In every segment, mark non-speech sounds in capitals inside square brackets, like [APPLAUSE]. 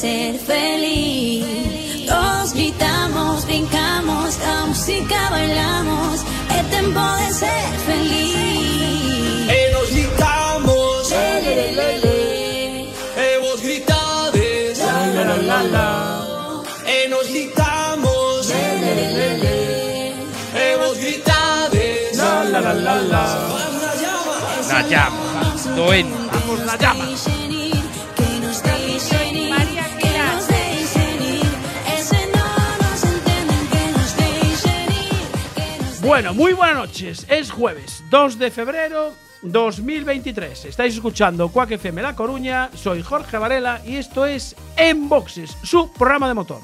ser feliz. Todos gritamos, brincamos, a música bailamos, é tempo de ser feliz. E nos gritamos, Le, le, le, le, e vos gritades, la, la, la, la. e nos gritamos, Le, le, le, le. e vos gritades, La la la la la. Una llama. Na llama, doen. Vamos la llama. Bueno, muy buenas noches. Es jueves 2 de febrero 2023. Estáis escuchando Quack FM La Coruña. Soy Jorge Varela y esto es En Boxes, su programa de motor.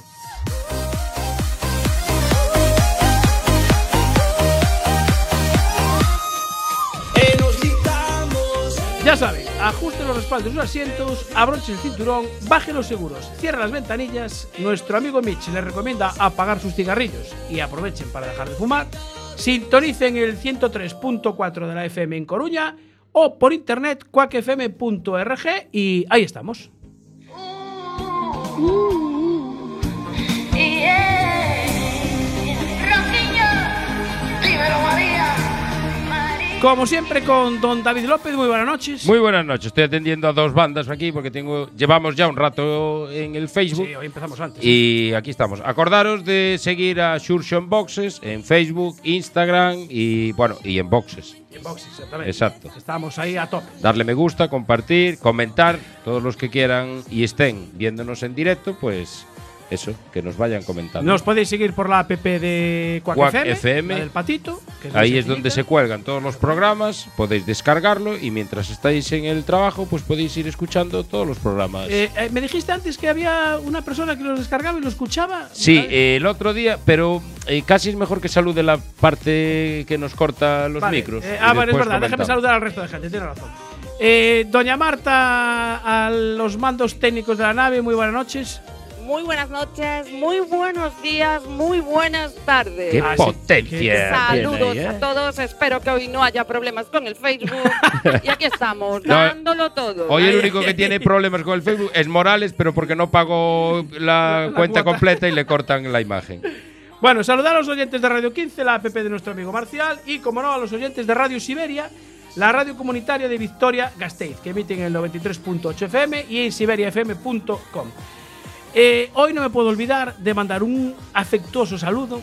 Ya saben, ajuste los respaldos de sus asientos, abroche el cinturón, baje los seguros, cierre las ventanillas. Nuestro amigo Mitch les recomienda apagar sus cigarrillos y aprovechen para dejar de fumar. Sintonicen el 103.4 de la FM en Coruña o por internet cuacfm.org y ahí estamos. Como siempre con don David López, muy buenas noches. Muy buenas noches. Estoy atendiendo a dos bandas aquí porque tengo llevamos ya un rato en el Facebook. Sí, hoy empezamos antes. Y aquí estamos. Acordaros de seguir a Shurshon Boxes en Facebook, Instagram y bueno, y en Boxes. Y en boxes, exactamente. Exacto. Estamos ahí a tope. Darle me gusta, compartir, comentar, todos los que quieran y estén viéndonos en directo, pues eso, que nos vayan comentando. Nos podéis seguir por la app de Quack, Quack FM, FM. la del patito. que Ahí es donde se cuelgan todos los programas, podéis descargarlo y mientras estáis en el trabajo, pues podéis ir escuchando todos los programas. Eh, eh, me dijiste antes que había una persona que los descargaba y lo escuchaba. Sí, eh, el otro día, pero eh, casi es mejor que salude la parte que nos corta los Vale, micros. ah, vale, es verdad. Déjame comentamos. saludar al resto de gente, tiene razón. Eh, Doña Marta, a los mandos técnicos de la nave, muy buenas noches. Muy buenas noches, muy buenos días, muy buenas tardes. ¡Qué potencia! Saludos ahí, eh! a todos, espero que hoy no haya problemas con el Facebook. [LAUGHS] y aquí estamos, No, dándolo todo. Hoy el único que tiene problemas con el Facebook es Morales, pero porque no pagó la, La cuenta cuota. completa y le cortan la imagen. Bueno, saludar a los oyentes de Radio 15, la app de nuestro amigo Marcial, y, como no, a los oyentes de Radio Siberia, la radio comunitaria de Victoria Gasteiz, que emiten en el 93.8 FM y en siberiafm.com. Eh, hoy no me puedo olvidar de mandar un afectuoso saludo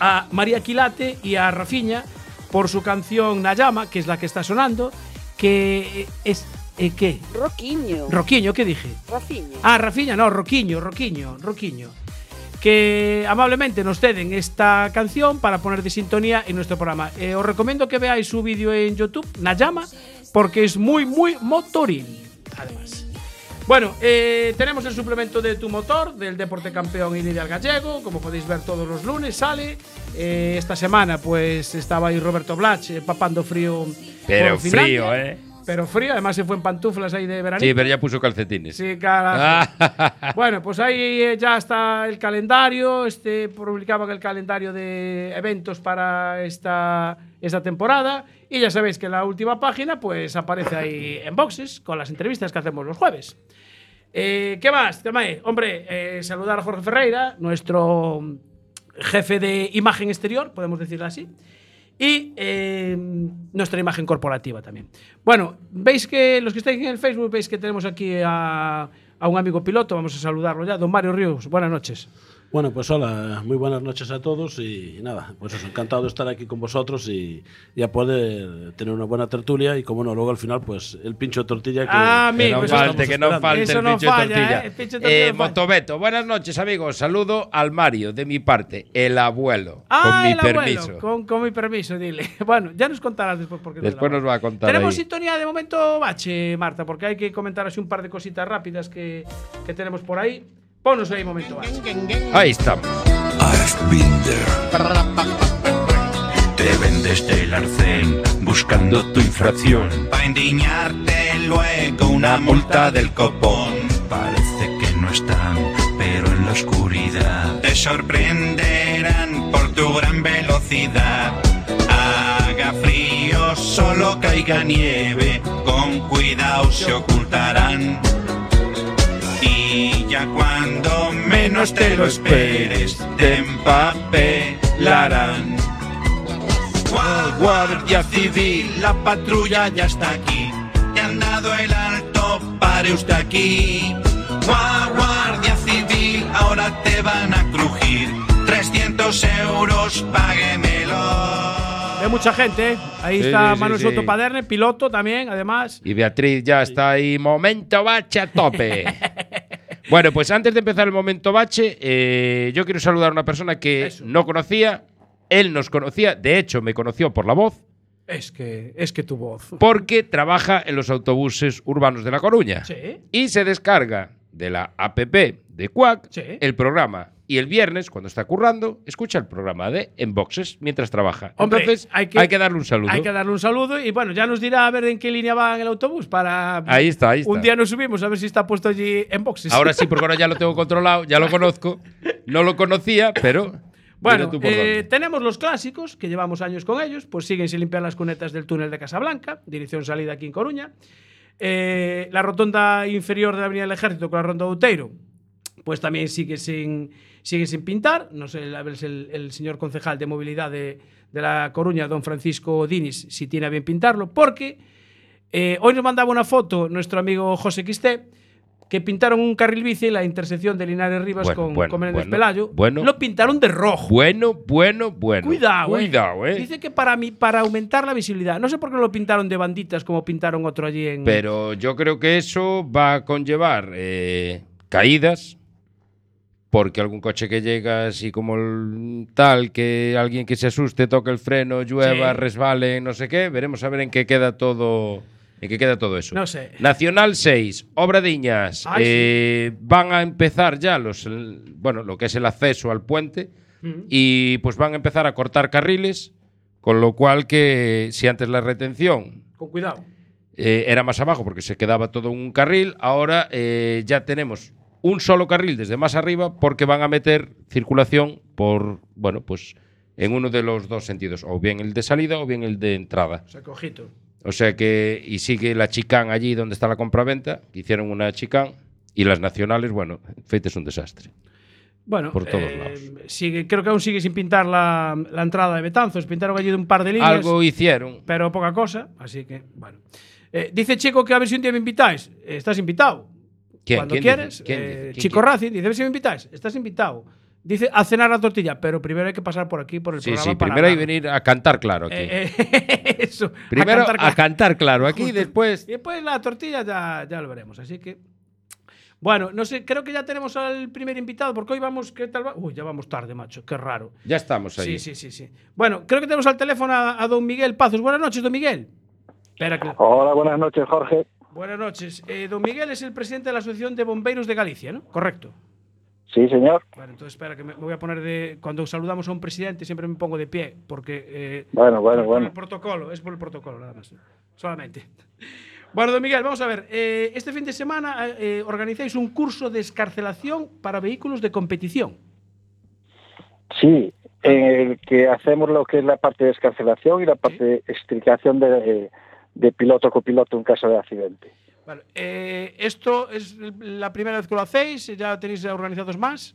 a María Quilate y a Rafiña por su canción Nayama, que es la que está sonando, que es... eh, ¿Qué? Roquiño. Roquiño, ¿qué dije? Rafiño. Ah, Rafiña, no, Roquiño, Roquiño, Roquiño. Que amablemente nos ceden esta canción para poner de sintonía en nuestro programa. Eh, os recomiendo que veáis su vídeo en YouTube, Nayama, porque es muy, muy motoril, además. Bueno, eh, tenemos el suplemento de Tu Motor, del Deporte Campeón y Lidia Gallego. Como podéis ver, todos los lunes sale. Eh, esta semana, pues estaba ahí Roberto Blach eh, papando frío. Pero frío, ¿eh? Pero frío, además se fue en pantuflas ahí de verano. Sí, pero ya puso calcetines. Sí, carajo. Ah. [LAUGHS] Bueno, pues ahí eh, ya está el calendario. Este publicaban el calendario de eventos para esta, esta temporada. Y ya sabéis que en la última página pues aparece ahí en boxes con las entrevistas que hacemos los jueves. Eh, ¿Qué más? ¿Qué? Hombre, eh, saludar a Jorge Ferreira, nuestro jefe de imagen exterior, podemos decirlo así. Y eh, nuestra imagen corporativa también. Bueno, veis que los que estáis en el Facebook, veis que tenemos aquí a un amigo piloto, vamos a saludarlo ya, don Mario Ríos, buenas noches. Bueno, pues hola, muy buenas noches a todos y nada, pues os encantado de estar aquí con vosotros y, y a poder tener una buena tertulia y como no, luego al final pues el pincho de tortilla que, Ah, Que no falte, que no falte Eso el no pincho de falla, tortilla. ¿eh? El pincho de tortilla Eh, no. Motobeto, buenas noches, amigos. Saludo al Mario, de mi parte, el abuelo. Ah, con mi el abuelo, permiso. Con, con mi permiso, dile. [LAUGHS] Bueno, ya nos contarás después porque Después nos va a contar Tenemos ahí. sintonía de momento bache, Marta, porque hay que comentar así un par de cositas rápidas que, que tenemos por ahí. Ponos ahí momento bache. Ahí estamos. I've been there. Te vendes del arcén buscando tu infracción. Pa' endiñarte luego una multa del copón. Parece que no están, pero en la oscuridad. Te sorprenderán por tu gran velocidad. Haga frío, solo caiga nieve. Con cuidado se ocultarán. Ya cuando menos te lo esperes te empapelarán. Gua- Guardia Civil, la patrulla ya está aquí. Te han dado el alto, pare usted aquí. Gua- Guardia Civil, ahora te van a crujir. 300 euros, páguemelo. Mucha gente, ¿eh? Ahí Sí, está sí, Manuel sí. Soto Paderne, piloto también, además. Y Beatriz ya está ahí, momento bache a tope. [LAUGHS] bueno, pues antes de empezar el momento bache, eh, yo quiero saludar a una persona que Eso. no conocía, él nos conocía, de hecho me conoció por la voz, Es que, es que tu voz. porque trabaja en los autobuses urbanos de La Coruña. Sí. Y se descarga de la APP de Quack Sí. el programa. Y el viernes, cuando está currando, escucha el programa de Enboxes mientras trabaja. Hombre, Entonces, hay hay que- que, darle un saludo. Hay que darle un saludo y bueno, ya nos dirá a ver en qué línea va en el autobús para. Ahí está, ahí está. Un día nos subimos a ver si está puesto allí en boxes. Ahora sí, [LAUGHS] porque ahora ya lo tengo controlado, ya lo conozco. No lo conocía, pero. Bueno, eh, tenemos los clásicos, que llevamos años con ellos, pues siguen sin limpiar las cunetas del túnel de Casablanca, dirección salida aquí en Coruña. Eh, la rotonda inferior de la Avenida del Ejército con la ronda de Outeiro, pues también sigue sin, sigue sin pintar. No sé, el, el señor concejal de movilidad de, de la Coruña, don Francisco Dinis, si tiene a bien pintarlo, porque eh, hoy nos mandaba una foto nuestro amigo José Quisté, que pintaron un carril bici en la intersección de Linares Rivas Bueno, con, bueno, con Menéndez bueno, Pelayo. bueno. Lo pintaron de rojo. Bueno, bueno, bueno. Cuidado, eh. Cuidado, eh. Dice que para, mí, para aumentar la visibilidad. No sé por qué no lo pintaron de banditas como pintaron otro allí en. Pero yo creo que eso va a conllevar eh, caídas, porque algún coche que llega así como el tal, que alguien que se asuste, toque el freno, llueva, Sí. resbale, no sé qué, veremos a ver en qué queda todo. En qué queda todo eso. No sé. Nacional 6, Obradiñas. Ay, eh, Van a empezar ya los, el- bueno, lo que es el acceso al puente y pues van a empezar a cortar carriles, con lo cual que si antes la retención Con cuidado. eh, era más abajo porque se quedaba todo un carril. Ahora eh, ya tenemos un solo carril desde más arriba porque van a meter circulación por, bueno, pues en uno de los dos sentidos, o bien el de salida o bien el de entrada. O sea, cojito. O sea que, y sigue la chicán allí donde está la compraventa, hicieron una chicán, y las nacionales, bueno, Feite es un desastre. Bueno, Por todos eh, lados. Sigue, creo que aún sigue sin pintar la, la entrada de Betanzos. Pintaron allí de un par de líneas. Algo hicieron. Pero poca cosa. Así que, bueno. Eh, dice Chico que a ver si un día me invitáis. Eh, estás invitado. ¿Quién? Cuando ¿Quién quieres. dice? ¿Quién eh, Chico? Racing dice, si me invitáis. Estás invitado. Dice a cenar la tortilla, pero primero hay que pasar por aquí, por el Sí, programa. sí, para primero hay que venir a cantar claro aquí. Eh, eh, [LAUGHS] eso. primero cantar a claro. cantar claro aquí, y después... Y después la tortilla ya, ya lo veremos. Así que. Bueno, no sé, creo que ya tenemos al primer invitado, porque hoy vamos. ¿Qué tal va? Uy, ya vamos tarde, macho. Qué raro. Ya estamos ahí. Sí, sí, sí, sí. Bueno, creo que tenemos al teléfono a, a don Miguel Pazos. Buenas noches, don Miguel. Espera que. Hola, buenas noches, Jorge. Buenas noches. Eh, don Miguel es el presidente de la Asociación de Bombeiros de Galicia, ¿no? Correcto. Sí, señor. Bueno, entonces espera que me, voy a poner de. Cuando saludamos a un presidente siempre me pongo de pie, porque. eh, Bueno, bueno, por, por bueno. el protocolo, es por el protocolo, nada más. Solamente. [LAUGHS] Bueno, don Miguel, vamos a ver. eh, este fin de semana eh, organizáis un curso de escarcelación para vehículos de competición. Sí, en el que hacemos lo que es la parte de escarcelación y la parte de extricación de, de piloto copiloto en caso de accidente. Vale, eh, ¿Esto es la primera vez que lo hacéis? ¿Ya tenéis organizados más?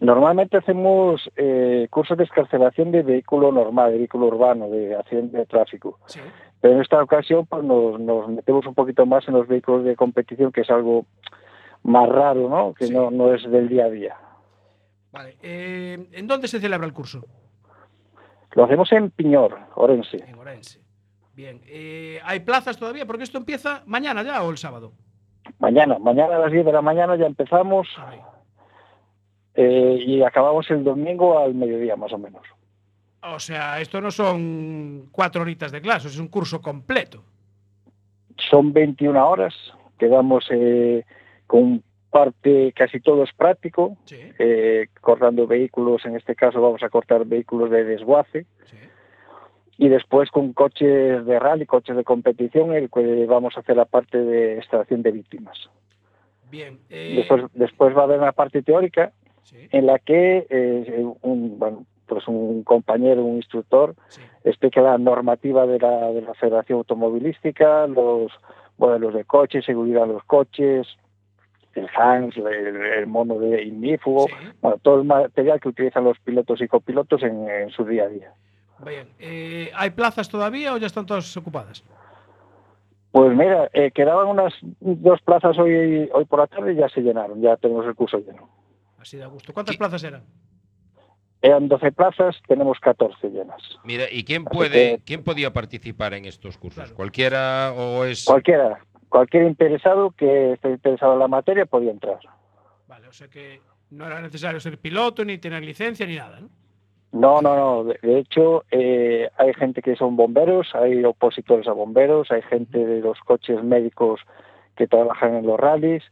Normalmente hacemos eh, cursos de escarcelación de vehículo normal, de vehículo urbano, de accidente de tráfico. Sí. Pero en esta ocasión pues, nos, nos metemos un poquito más en los vehículos de competición, que es algo más raro, ¿no? Que Sí. no, no es del día a día. Vale. eh, ¿En dónde se celebra el curso? Lo hacemos en Piñor, Orense. En Orense. Bien. eh, ¿Hay plazas todavía? Porque esto empieza mañana ya o el sábado. Mañana, mañana a las 10 de la mañana ya empezamos Ay. eh, y acabamos el domingo al mediodía más o menos. O sea, esto no son cuatro horitas de clase, es un curso completo. Son 21 horas, quedamos eh, con parte, casi todo es práctico, Sí, eh, cortando vehículos, en este caso vamos a cortar vehículos de desguace, sí. Y después con coches de rally, coches de competición, el que vamos a hacer la parte de extracción de víctimas. Bien. eh, Después, después va a haber una parte teórica sí, en la que eh, un, bueno, pues un compañero, un instructor, sí. explica la normativa de la, de la Federación Automovilística, los modelos de coches, seguridad de los coches, el Hans, el, el mono de ignífugo, bueno, todo el material que utilizan los pilotos y copilotos en, en su día a día. Bien. Eh, ¿Hay plazas todavía o ya están todas ocupadas? Pues mira, eh, quedaban unas dos plazas hoy, hoy por la tarde y ya se llenaron, ya tenemos el curso lleno. Así de gusto. ¿Cuántas plazas eran? Eran 12 plazas, tenemos 14 llenas. Mira, ¿y quién Así puede, que- quién podía participar en estos cursos? ¿Cualquiera o es...? Cualquiera, cualquier interesado que esté interesado en la materia podía entrar. Vale, o sea que no era necesario ser piloto, ni tener licencia, ni nada, ¿no? No, no, no. De, hecho, eh, hay gente que son bomberos, hay opositores a bomberos, hay gente de los coches médicos que trabajan en los rallies.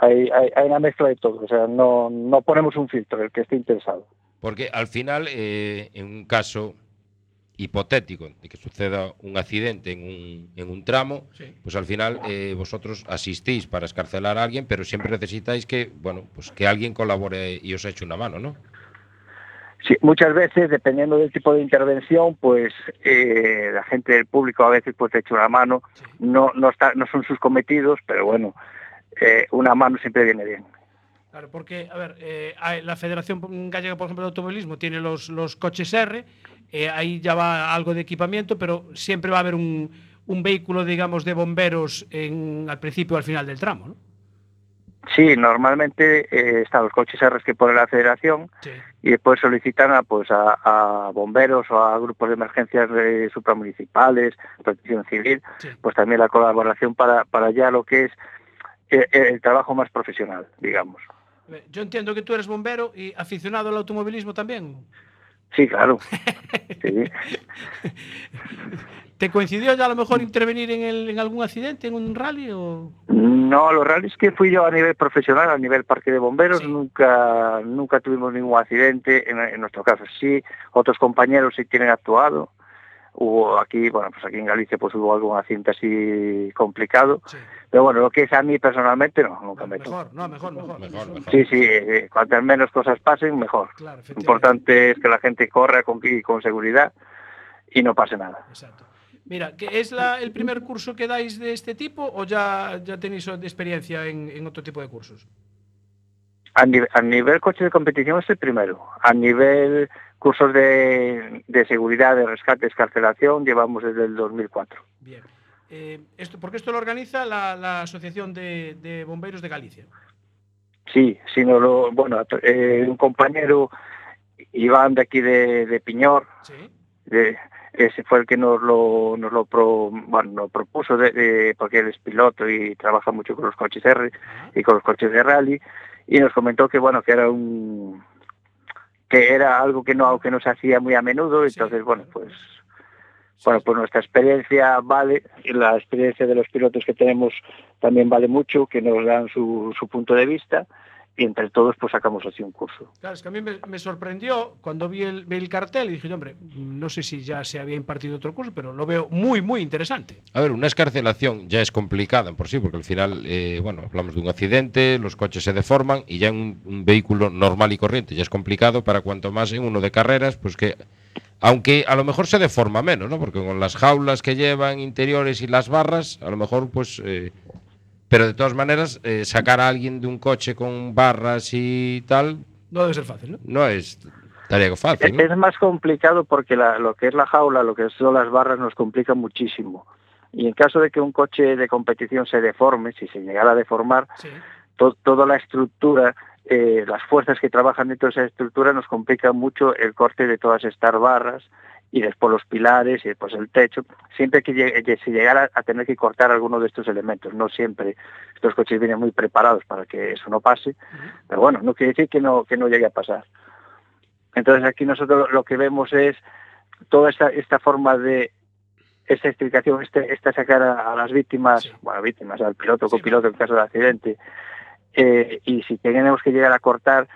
Hay, hay, hay una mezcla de todo. O sea, no, no ponemos un filtro, el que esté interesado. Porque al final, eh, en un caso hipotético de que suceda un accidente en un, en un tramo, pues al final eh, vosotros asistís para escarcelar a alguien, pero siempre necesitáis que, bueno, pues que alguien colabore y os eche una mano, ¿no? Sí, muchas veces, dependiendo del tipo de intervención, pues eh, la gente del público a veces pues te echa una mano. No, no, está, no son sus cometidos, pero bueno, eh, una mano siempre viene bien. Claro, porque, a ver, eh, la Federación Gallega, por ejemplo, de Automovilismo tiene los, los coches R, ahí ya va algo de equipamiento, pero siempre va a haber un, un vehículo, digamos, de bomberos en, al principio o al final del tramo, ¿no? Sí, normalmente eh, están los coches R que pone la federación y después solicitan a, pues, a, a bomberos o a grupos de emergencias eh, supramunicipales, protección civil, pues también la colaboración para, para ya lo que es eh, el trabajo más profesional, digamos. Ver, Yo entiendo que tú eres bombero y aficionado al automovilismo también. Sí, claro. [LAUGHS] Sí. [LAUGHS] ¿Te coincidió ya a lo mejor intervenir en, el- en algún accidente, en un rally? O... No, los rallies que fui yo a nivel profesional, a nivel parque de bomberos, nunca nunca tuvimos ningún accidente. En, en nuestro caso sí, otros compañeros sí tienen actuado. Hubo aquí, bueno, pues aquí en Galicia pues hubo algún accidente así complicado. Pero bueno, lo que es a mí personalmente no, nunca me. Mejor, no, mejor, mejor. Sí, sí, eh, cuantas menos cosas pasen, mejor. Claro, Lo importante es que la gente corra con, con seguridad y no pase nada. Mira, ¿que ¿es la- el primer curso que dais de este tipo o ya, ya tenéis experiencia en, en otro tipo de cursos? A, nive- a nivel coche de competición es el primero. A nivel cursos de, de seguridad, de rescate, escarcelación, llevamos desde el 2004. Bien. Eh, esto, porque esto lo organiza la, la Asociación de, de Bomberos de Galicia. Sí, sí, no lo, bueno, eh, un compañero, Iván de aquí de, de Piñor, de- ese fue el que nos lo, nos lo, pro- bueno, propuso, de, de- porque él es piloto y trabaja mucho con los coches R y con los coches de rally, y nos comentó que bueno, que era un que era algo que no que no se hacía muy a menudo, entonces bueno, pues bueno, pues nuestra experiencia vale, y la experiencia de los pilotos que tenemos también vale mucho, que nos dan su, su punto de vista, y entre todos pues sacamos así un curso. Claro, es que a mí me, me sorprendió cuando vi el, vi el cartel y dije, hombre, no sé si ya se había impartido otro curso, pero lo veo muy, muy interesante. A ver, una escarcelación ya es complicada en por sí, porque al final, eh, bueno, hablamos de un accidente, los coches se deforman y ya en un, un vehículo normal y corriente ya es complicado para cuanto más en uno de carreras, pues que, aunque a lo mejor se deforma menos, ¿no? Porque con las jaulas que llevan interiores y las barras, a lo mejor pues... eh, pero de todas maneras, eh, sacar a alguien de un coche con barras y tal, No debe ser fácil, ¿no? no es tarea fácil, ¿no? Es más complicado porque la- lo que es la jaula, lo que son las barras nos complica muchísimo. Y en caso de que un coche de competición se deforme, si se llegara a deformar, to- toda la estructura, eh, las fuerzas que trabajan dentro de esa estructura nos complica mucho el corte de todas estas barras y después los pilares y después el techo. Siempre que llegue- que se llegara a tener que cortar alguno de estos elementos, no siempre estos coches vienen muy preparados para que eso no pase, pero bueno, no quiere decir que no, que no llegue a pasar. Entonces aquí nosotros lo que vemos es toda esta, esta forma de esta explicación, este, esta sacar a, a las víctimas, bueno, víctimas, al piloto, copiloto en caso de accidente, eh, y si tenemos que llegar a cortar,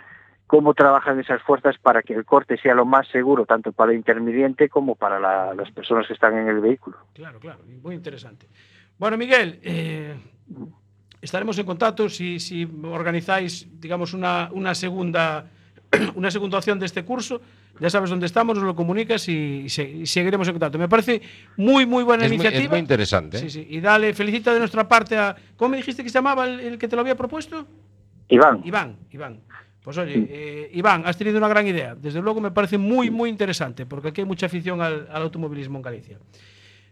cómo trabajan esas fuerzas para que el corte sea lo más seguro, tanto para el intermediente como para la- las personas que están en el vehículo. Claro, claro, muy interesante. Bueno, Miguel, eh, estaremos en contacto si, si organizáis, digamos, una, una segunda [CLEARS THROAT] una segunda opción de este curso. Ya sabes dónde estamos, nos lo comunicas y, y se- y seguiremos en contacto. Me parece muy, muy buena Es muy- iniciativa. es muy interesante, ¿eh? Sí, sí. Y dale, felicita de nuestra parte a. ¿Cómo me dijiste que se llamaba el, el que te lo había propuesto? Iván. Iván, Iván. Pues oye, eh, Iván, has tenido una gran idea. Desde luego me parece muy, muy interesante, porque aquí hay mucha afición al, al automovilismo en Galicia.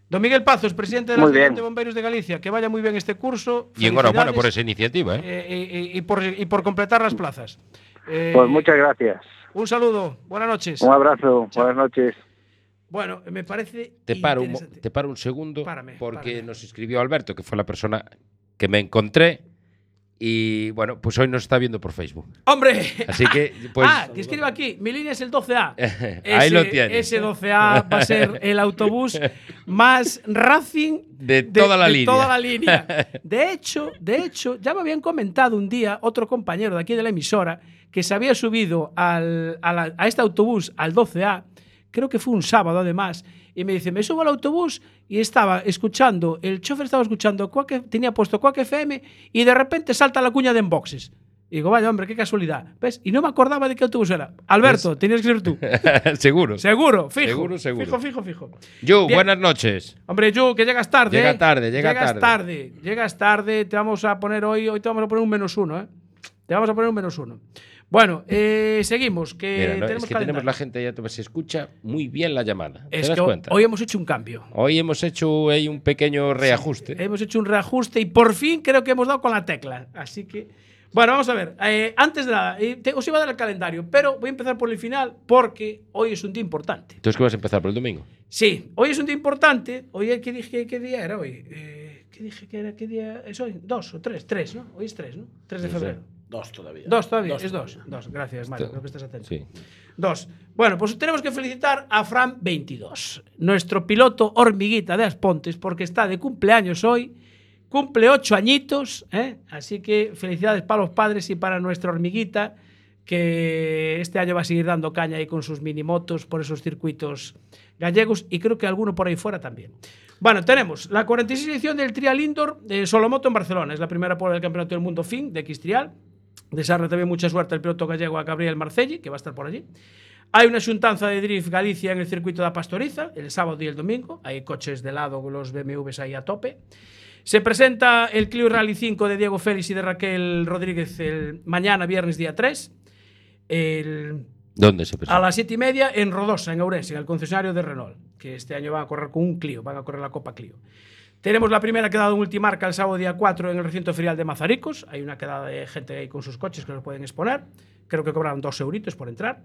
Don Miguel Pazos, presidente de la Asociación de Bomberos de Galicia, que vaya muy bien este curso. Y enhorabuena por esa iniciativa, ¿eh? eh, y, y por, y por completar las plazas. Eh, Pues muchas gracias. Un saludo, buenas noches. Un abrazo. Buenas noches. Bueno, me parece. Te paro, un, te paro un segundo Párame, porque párame. nos escribió Alberto, que fue la persona que me encontré. Y bueno, pues hoy nos está viendo por Facebook. ¡Hombre! Así que, [LAUGHS] pues. ah, que escriba aquí. Mi línea es el 12A. [LAUGHS] Ahí lo tienes. Ese 12A va a ser el autobús más Racing De toda la línea. toda la línea. [LAUGHS] De hecho, de hecho, ya me habían comentado un día otro compañero de aquí de la emisora que se había subido al- a, la- a este autobús, al 12A, creo que fue un sábado además, y me dice, me subo al autobús y estaba escuchando, el chofer estaba escuchando, Quack- tenía puesto Quack FM y de repente salta la cuña de Enboxes. Y digo, vaya hombre, qué casualidad. ¿Ves? Y no me acordaba de qué autobús era. Alberto, tenías que ser tú. [LAUGHS] seguro. Seguro, fijo. Seguro, seguro. Fijo, fijo, fijo. Yo, Bien. buenas noches. Hombre, Yu, que llegas tarde. Llega ¿eh? tarde, llega llegas tarde. tarde. Llegas tarde. Te vamos a poner hoy, hoy te vamos a poner un menos uno, ¿eh? Te vamos a poner un menos uno. Bueno, eh, seguimos. Que Mira, no, tenemos es que tenemos calendario. la gente ya, se escucha muy bien la llamada. ¿Te Es das que ho- cuenta? hoy hemos hecho un cambio. Hoy hemos hecho ahí un pequeño reajuste. Hemos hecho un reajuste y por fin creo que hemos dado con la tecla. Así que. Bueno, vamos a ver. eh, antes de nada, eh, te- os iba a dar el calendario, pero voy a empezar por el final porque hoy es un día importante. Entonces, ¿qué vas a empezar por el domingo? Sí, hoy es un día importante. Hoy, ¿qué dije? ¿Qué día era hoy? Eh, ¿Qué dije que era? ¿Qué día es hoy? Dos o tres. Tres, ¿no? Hoy es tres, ¿no? Tres de febrero. Dos todavía. Dos todavía, Dos es todavía. dos. Dos, gracias, Mario, creo que estás atento. Sí. Dos. Bueno, pues tenemos que felicitar a Fran 22, nuestro piloto hormiguita de Aspontes, porque está de cumpleaños hoy. Cumple ocho añitos, ¿eh? así que felicidades para los padres y para nuestra hormiguita, que este año va a seguir dando caña ahí con sus minimotos por esos circuitos gallegos y creo que alguno por ahí fuera también. Bueno, tenemos la 46 edición del Trial Indoor de Solomoto en Barcelona. Es la primera prueba del Campeonato del Mundo FIN de X Trial. Desarrolla también mucha suerte el piloto gallego a Gabriel Marcelli, que va a estar por allí. Hay una xuntanza de Drift Galicia en el circuito de la Pastoriza, el sábado y el domingo. Hay coches de lado, los BMWs ahí a tope. Se presenta el Clio Rally 5 de Diego Félix y de Raquel Rodríguez el mañana, viernes día 3. El, ¿Dónde se a presenta? las 7 y media en Rodosa, en Ourense, en el concesionario de Renault, que este año van a correr con un Clio, van a correr la Copa Clio. Tenemos la primera quedada en multimarca el sábado día 4 en el recinto ferial de Mazaricos. Hay una quedada de gente ahí con sus coches que los pueden exponer. Creo que cobraron dos euritos por entrar.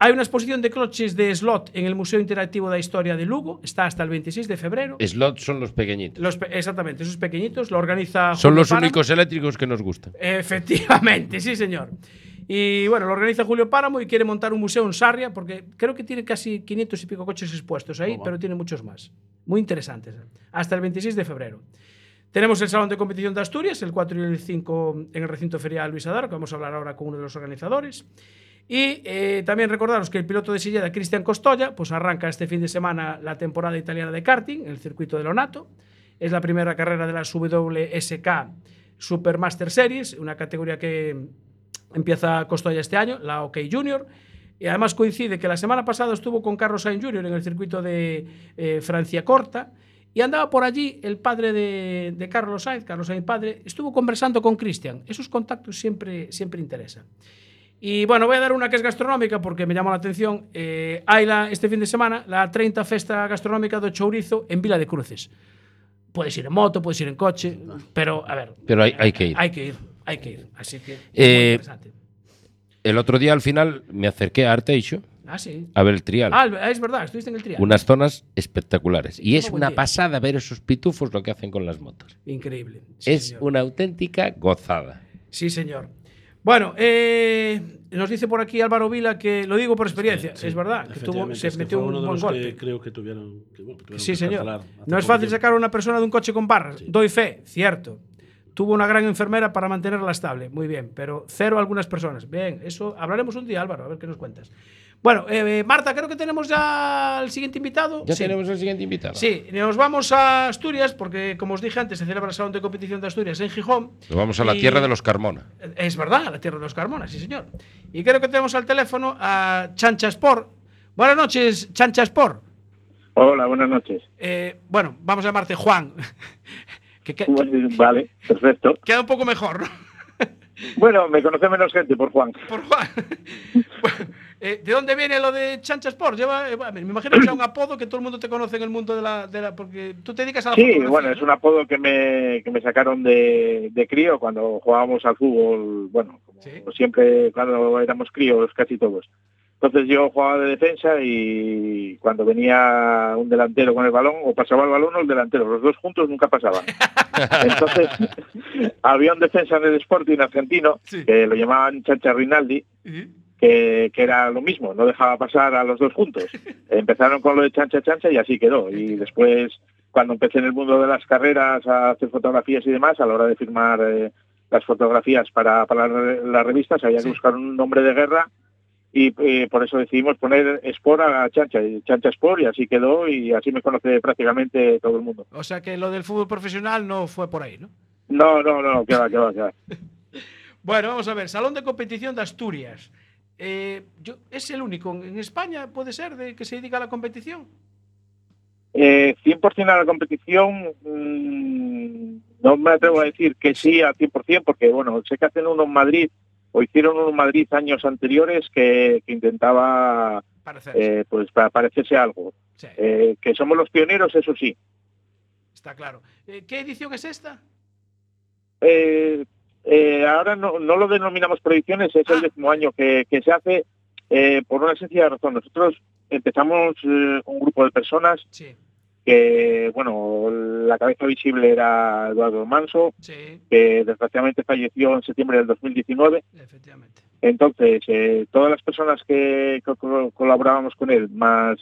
Hay una exposición de coches de slot en el Museo Interactivo de Historia de Lugo. Está hasta el 26 de febrero. Slots son los pequeñitos. Los pe- exactamente, esos pequeñitos. Lo organiza Son Julio los Páramo. únicos eléctricos que nos gustan. Efectivamente, [LAUGHS] sí, señor. Y bueno, lo organiza Julio Páramo y quiere montar un museo en Sarria porque creo que tiene casi 500 y pico coches expuestos ahí, pero tiene muchos más. Muy interesantes. Hasta el 26 de febrero. Tenemos el Salón de Competición de Asturias, el 4 y el 5 en el recinto ferial Luis Adaro, que vamos a hablar ahora con uno de los organizadores. Y eh, también recordaros que el piloto de Silleda, Cristian Costoya, pues arranca este fin de semana la temporada italiana de karting en el circuito de Lonato. Es la primera carrera de las WSK Supermaster Series, una categoría que empieza Costoya este año, la OK Junior. Y además coincide que la semana pasada estuvo con Carlos Sainz Jr. en el circuito de eh, Francia Corta y andaba por allí el padre de, de Carlos Sainz, Carlos Sainz padre, estuvo conversando con Cristian. Esos contactos siempre, siempre interesan. Y bueno, voy a dar una que es gastronómica porque me llamó la atención. Eh, hay la, este fin de semana la 30 Festa Gastronómica do Chourizo en Vila de Cruces. Puedes ir en moto, puedes ir en coche, pero a ver. Pero hay, hay que ir. Hay que ir, hay que ir. Así que. Eh, muy interesante. El otro día al final me acerqué a Arteixo Ah, sí. a ver el trial. Ah, es verdad, estuviste en el trial. Unas zonas espectaculares. Y es una día. pasada ver esos pitufos lo que hacen con las motos. Increíble. Sí, es señor. una auténtica gozada. Sí, señor. Bueno, eh, nos dice por aquí Álvaro Vila que lo digo por experiencia, Sí, es verdad, que tuvo, se es que metió fue un buen los que golpe. creo que tuvieron que, bueno, tuvieron Sí, que señor. No es fácil tiempo. sacar a una persona de un coche con barras. Doy fe, cierto. Tuvo una gran enfermera para mantenerla estable, muy bien, pero cero algunas personas. Bien, eso hablaremos un día, Álvaro, a ver qué nos cuentas. Bueno, eh, eh, Marta, creo que tenemos ya al siguiente invitado. Ya Sí. tenemos el siguiente invitado. Sí, nos vamos a Asturias, porque como os dije antes, se celebra el Salón de Competición de Asturias en Gijón. Nos vamos a la Y- tierra de los Carmona. Es verdad, la tierra de los Carmona, sí, señor. Y creo que tenemos al teléfono a Chancha Sport. Buenas noches, Chancha Sport. Hola, buenas noches. Eh, bueno, vamos a llamarte Juan. [LAUGHS] que, que- Vale, perfecto. queda un poco mejor, ¿no? [LAUGHS] Bueno, me conoce menos gente por Juan. Por Juan. [LAUGHS] Eh, ¿De dónde viene lo de Chancha Sport? Lleva, eh, me imagino que sea un [CLEARS THROAT] apodo que todo el mundo te conoce en el mundo de la... De la porque tú te dedicas a la Sí, bueno, ¿no? es un apodo que me, que me sacaron de, de crío cuando jugábamos al fútbol, bueno, como siempre cuando éramos críos casi todos. Entonces yo jugaba de defensa y cuando venía un delantero con el balón, o pasaba el balón o el delantero, los dos juntos nunca pasaban. [LAUGHS] Entonces había un defensa en el Sporting argentino que lo llamaban Chancha Rinaldi, que, que era lo mismo, no dejaba pasar a los dos juntos. [LAUGHS] Empezaron con lo de chancha chancha y así quedó. Y después, cuando empecé en el mundo de las carreras a hacer fotografías y demás, a la hora de firmar eh, las fotografías para, para la- las revistas, había que buscar un nombre de guerra y eh, por eso decidimos poner Sport a Chancha, y Chancha Sport, y así quedó y así me conoce prácticamente todo el mundo. O sea que lo del fútbol profesional no fue por ahí, ¿no? No, no, no, que va, que va, que va. [LAUGHS] Bueno, vamos a ver, Salón de Competición de Asturias. Eh, yo, ¿Es el único en España, puede ser, de que se dedica a la competición? Eh, 100% a la competición, mm, no me atrevo a decir que sí al 100%, porque bueno, sé que hacen uno en Madrid, o hicieron en Madrid años anteriores que, que intentaba eh, pues para parecerse algo. Eh, que somos los pioneros, eso sí. Está claro. Eh, ¿Qué edición es esta? Ahora no, no lo denominamos predicciones, es el décimo año que, que se hace por una sencilla razón. Nosotros empezamos un grupo de personas que, bueno, la cabeza visible era Eduardo Manso, que desgraciadamente falleció en septiembre del 2019. Efectivamente. Entonces, eh, todas las personas que co- co- colaborábamos con él, más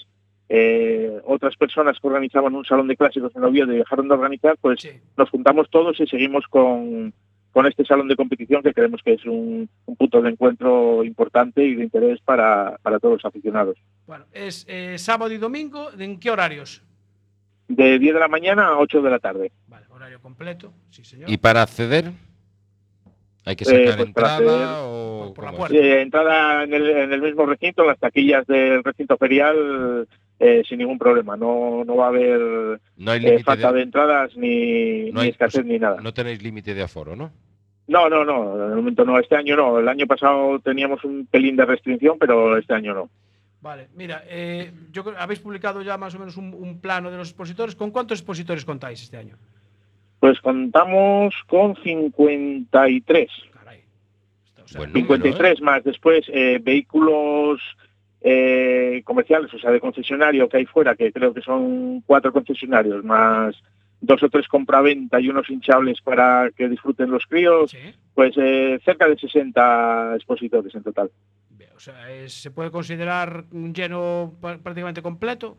eh, otras personas que organizaban un salón de clásicos en Oviedo y dejaron de organizar, pues nos juntamos todos y seguimos con, con este salón de competición que creemos que es un, un punto de encuentro importante y de interés para, para todos los aficionados. Bueno, es eh, sábado y domingo. ¿En qué horarios? De 10 de la mañana a 8 de la tarde. Horario completo, sí señor. ¿Y para acceder? ¿Hay que Eh, sacar pues para entrada acceder- o por la puerta. Eh, entrada en el, en el mismo recinto, en las taquillas del recinto ferial, eh, sin ningún problema. No, no va a haber No hay eh, falta de- de, entradas ni, No ni hay- escasez ni nada. No tenéis límite de aforo, ¿no? No, no, no, de momento no. Este año no. El año pasado teníamos un pelín de restricción, pero este año no. Vale, mira, eh, yo creo- habéis publicado ya más o menos un, un plano de los expositores. ¿Con cuántos expositores contáis este año? Pues contamos con 53. Buen 53 más después eh, vehículos eh, comerciales, o sea, de concesionario que hay fuera, que creo que son cuatro concesionarios, más dos o tres compraventa y unos hinchables para que disfruten los críos, pues eh, cerca de 60 expositores en total. Sea, ¿se puede considerar un lleno prácticamente completo?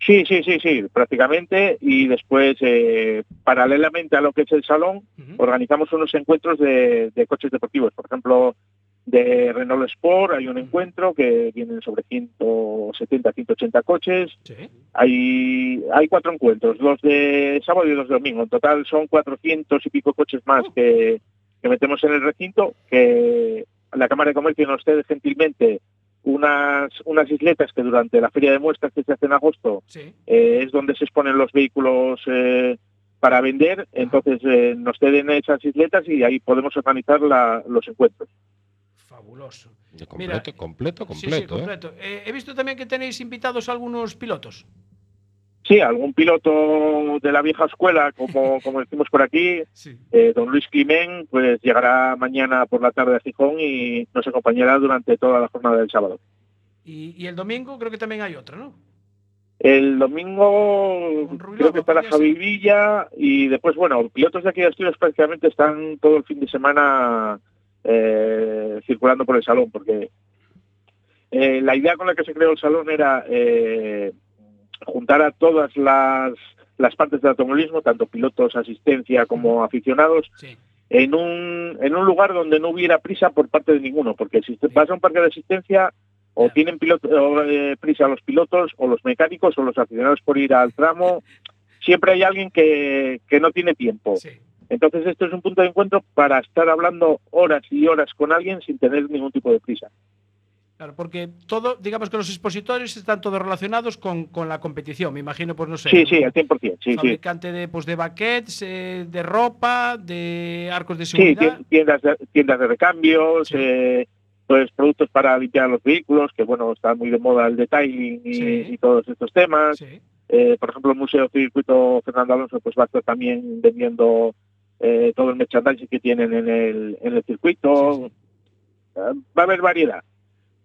Sí, sí, sí, sí, prácticamente. Y después, eh, paralelamente a lo que es el salón, organizamos unos encuentros de, de coches deportivos. Por ejemplo, de Renault Sport hay un encuentro que vienen sobre 170, 180 coches. Hay, hay cuatro encuentros, dos de sábado y dos de domingo. En total son 400 y pico coches más que, que metemos en el recinto, que la Cámara de Comercio nos cede gentilmente unas, unas isletas que durante la feria de muestras que se hace en agosto eh, es donde se exponen los vehículos eh, para vender. Entonces eh, nos ceden esas isletas y ahí podemos organizar la- los encuentros. Fabuloso. Completo, Mira, completo, Sí, sí, completo. ¿eh? completo. Eh, he visto también que tenéis invitados a algunos pilotos. Sí, algún piloto de la vieja escuela, como, [LAUGHS] como decimos por aquí, eh, don Luis Climén, pues llegará mañana por la tarde a Gijón y nos acompañará durante toda la jornada del sábado. Y, y el domingo creo que también hay otro, ¿no? El domingo creo que estará Javi Villa y después, bueno, pilotos de aquí de Asturias prácticamente están todo el fin de semana eh, circulando por el salón, porque eh, la idea con la que se creó el salón era eh, juntar a todas las, las partes del automovilismo, tanto pilotos, asistencia como aficionados, en, un, en un lugar donde no hubiera prisa por parte de ninguno, porque si te vas a un parque de asistencia, o tienen piloto, o, eh, prisa los pilotos, o los mecánicos, o los aficionados por ir al [LAUGHS] tramo, siempre hay alguien que, que no tiene tiempo. Entonces esto es un punto de encuentro para estar hablando horas y horas con alguien sin tener ningún tipo de prisa. Claro, porque todo, digamos que los expositores están todos relacionados con, con la competición, me imagino, pues no sé. Sí, sí, al 100%, sí, sí. fabricante de, pues, de baquets, eh, de ropa, de arcos de Sí, seguridad. tien- tiendas de, tiendas de recambios, eh, pues productos para limpiar los vehículos, que bueno, está muy de moda el detailing y, Sí. y todos estos temas. Sí. Eh, por ejemplo, el Museo Circuito Fernando Alonso pues va a estar también vendiendo eh, todo el merchandising que tienen en el, en el circuito. Va a haber variedad.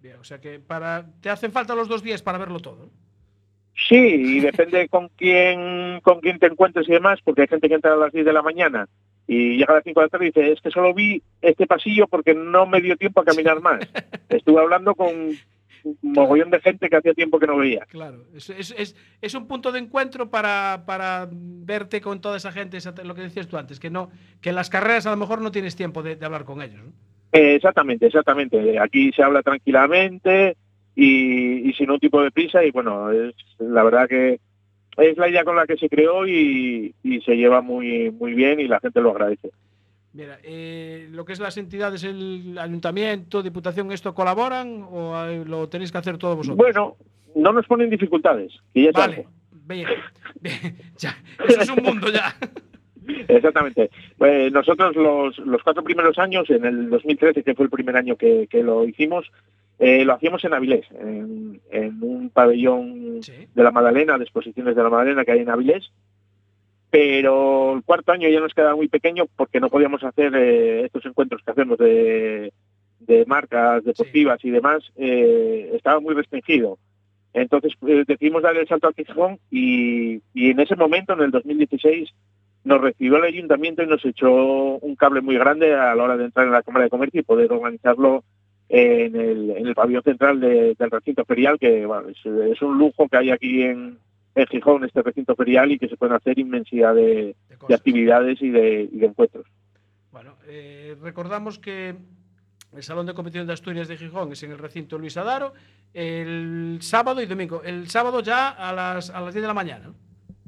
Bien, o sea que para te hacen falta los dos días para verlo todo. Sí, y depende con quién, con quién te encuentres y demás, porque hay gente que entra a las 10 de la mañana y llega a las 5 de la tarde y dice, es que solo vi este pasillo porque no me dio tiempo a caminar más. [LAUGHS] Estuve hablando con un mogollón de gente que hacía tiempo que no veía. Claro, es, es, es, es un punto de encuentro para, para verte con toda esa gente, lo que decías tú antes, que no que en las carreras a lo mejor no tienes tiempo de, de hablar con ellos. ¿no? Eh, exactamente, exactamente. Aquí se habla tranquilamente y, y sin un tipo de prisa y bueno, es la verdad que es la idea con la que se creó y, y se lleva muy muy bien y la gente lo agradece. Mira, eh, lo que es las entidades, el ayuntamiento, diputación, ¿esto colaboran o lo tenéis que hacer todos vosotros? Bueno, no nos ponen dificultades, que ya Vale, bien, [LAUGHS] bien, ya, eso es un mundo ya. [LAUGHS] [LAUGHS] Exactamente. Eh, nosotros los, los cuatro primeros años, en el 2013, que fue el primer año que, que lo hicimos, eh, lo hacíamos en Avilés, en, en un pabellón de la Madalena, de exposiciones de la Madalena que hay en Avilés. Pero el cuarto año ya nos quedaba muy pequeño porque no podíamos hacer eh, estos encuentros que hacemos de, de marcas deportivas y demás. eh, estaba muy restringido. Entonces decidimos dar el salto al Gijón y, y en ese momento, en el 2016, nos recibió el ayuntamiento y nos echó un cable muy grande a la hora de entrar en la Cámara de Comercio y poder organizarlo en el, en el pabellón central de- del recinto ferial, que bueno, es, es un lujo que hay aquí en, en Gijón, este recinto ferial, y que se pueden hacer inmensidad de, de actividades y de, y de encuentros. Bueno, eh, recordamos que el Salón de Competición de Asturias de Gijón es en el recinto Luis Adaro el sábado y domingo. El sábado ya a las, a las 10 de la mañana.